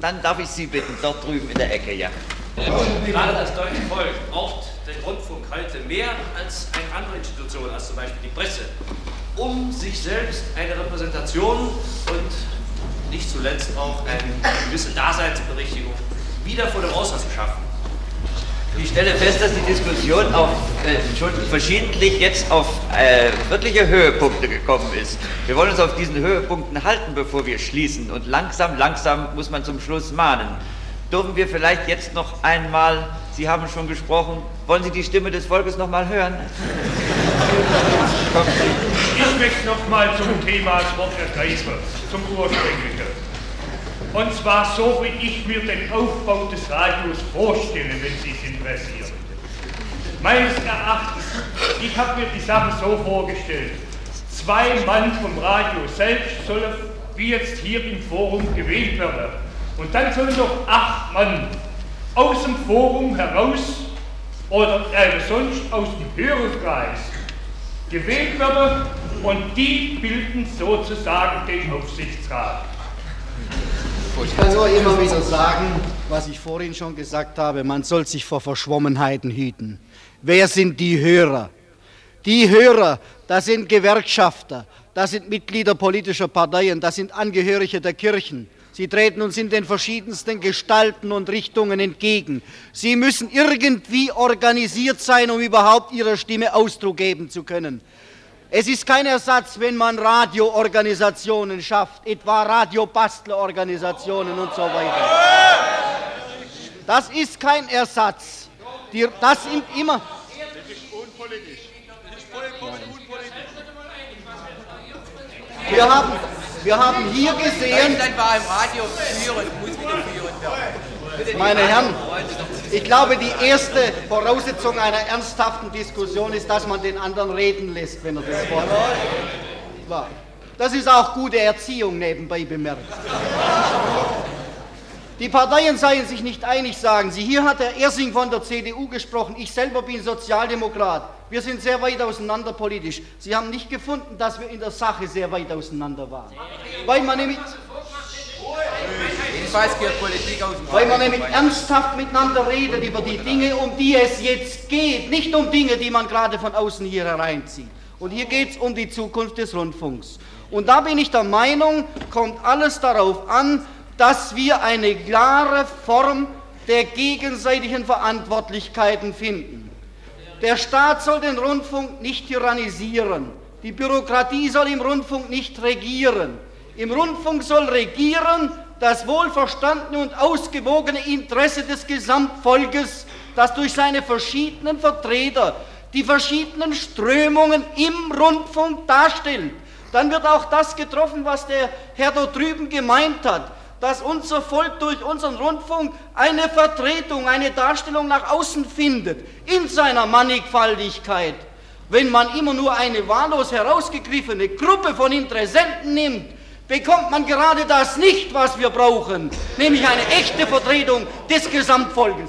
Dann darf ich Sie bitten, dort drüben in der Ecke, ja. Gerade das deutsche Volk braucht den Rundfunk heute mehr als eine andere Institution, als zum Beispiel die Presse, um sich selbst eine Repräsentation und nicht zuletzt auch eine gewisse Daseinsberechtigung wieder vor dem Ausland zu schaffen. Ich stelle fest, dass die Diskussion auf, äh, verschiedentlich jetzt auf äh, wirkliche Höhepunkte gekommen ist. Wir wollen uns auf diesen Höhepunkten halten, bevor wir schließen. Und langsam, langsam muss man zum Schluss mahnen. Dürfen wir vielleicht jetzt noch einmal, Sie haben schon gesprochen, wollen Sie die Stimme des Volkes noch mal hören? Ich möchte noch mal zum Thema das Wort zum Ursprünglichen. Und zwar so, wie ich mir den Aufbau des Radios vorstelle, wenn Sie es interessieren. Meines Erachtens, ich habe mir die Sache so vorgestellt, zwei Mann vom Radio selbst sollen, wie jetzt hier im Forum, gewählt werden. Und dann sollen noch acht Mann aus dem Forum heraus oder äh, sonst aus dem Hörerkreis gewählt werden und die bilden sozusagen den Aufsichtsrat. Ich kann nur immer wieder sagen, was ich vorhin schon gesagt habe, man soll sich vor Verschwommenheiten hüten. Wer sind die Hörer? Die Hörer, das sind Gewerkschafter, das sind Mitglieder politischer Parteien, das sind Angehörige der Kirchen. Sie treten uns in den verschiedensten Gestalten und Richtungen entgegen. Sie müssen irgendwie organisiert sein, um überhaupt ihrer Stimme Ausdruck geben zu können. Es ist kein Ersatz, wenn man Radioorganisationen schafft, etwa Radiobastlerorganisationen und so weiter. Das ist kein Ersatz. Die, das sind immer. Das ist unpolitisch. Das ist vollkommen unpolitisch. Wir haben, wir haben hier gesehen. Deutschland war im Radio führend, muss wieder führend werden. Meine Herren, ich glaube, die erste Voraussetzung einer ernsthaften Diskussion ist, dass man den anderen reden lässt, wenn er das Wort hat. Das ist auch gute Erziehung nebenbei bemerkt. Die Parteien seien sich nicht einig, sagen Sie. Hier hat Herr Ersing von der CDU gesprochen. Ich selber bin Sozialdemokrat. Wir sind sehr weit auseinander politisch. Sie haben nicht gefunden, dass wir in der Sache sehr weit auseinander waren. Weil man nämlich, weil man nämlich ernsthaft miteinander redet über die Dinge, um die es jetzt geht. Nicht um Dinge, die man gerade von außen hier hereinzieht. Und hier geht es um die Zukunft des Rundfunks. Und da bin ich der Meinung, kommt alles darauf an, dass wir eine klare Form der gegenseitigen Verantwortlichkeiten finden. Der Staat soll den Rundfunk nicht tyrannisieren. Die Bürokratie soll im Rundfunk nicht regieren. Im Rundfunk soll regieren das wohlverstandene und ausgewogene Interesse des Gesamtvolkes, das durch seine verschiedenen Vertreter die verschiedenen Strömungen im Rundfunk darstellt. Dann wird auch das getroffen, was der Herr dort drüben gemeint hat dass unser Volk durch unseren Rundfunk eine Vertretung, eine Darstellung nach außen findet, in seiner Mannigfaltigkeit. Wenn man immer nur eine wahllos herausgegriffene Gruppe von Interessenten nimmt, bekommt man gerade das nicht, was wir brauchen, nämlich eine echte Vertretung des Gesamtvolkes.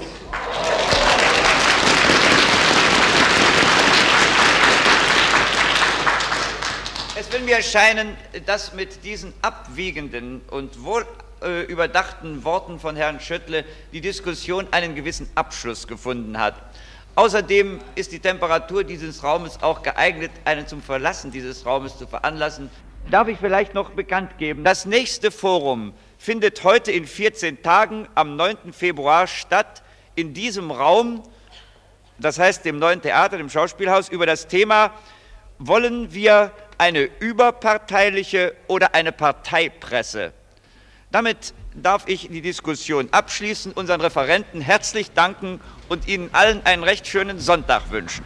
Es will mir erscheinen, dass mit diesen abwiegenden und wohl äh, überdachten Worten von Herrn Schöttle die Diskussion einen gewissen Abschluss gefunden hat. Außerdem ist die Temperatur dieses Raumes auch geeignet, einen zum Verlassen dieses Raumes zu veranlassen. Darf ich vielleicht noch bekannt geben, das nächste Forum findet heute in 14 Tagen am 9. Februar statt, in diesem Raum, das heißt dem neuen Theater, dem Schauspielhaus, über das Thema, wollen wir eine überparteiliche oder eine Parteipresse? Damit darf ich die Diskussion abschließen, unseren Referenten herzlich danken und Ihnen allen einen recht schönen Sonntag wünschen.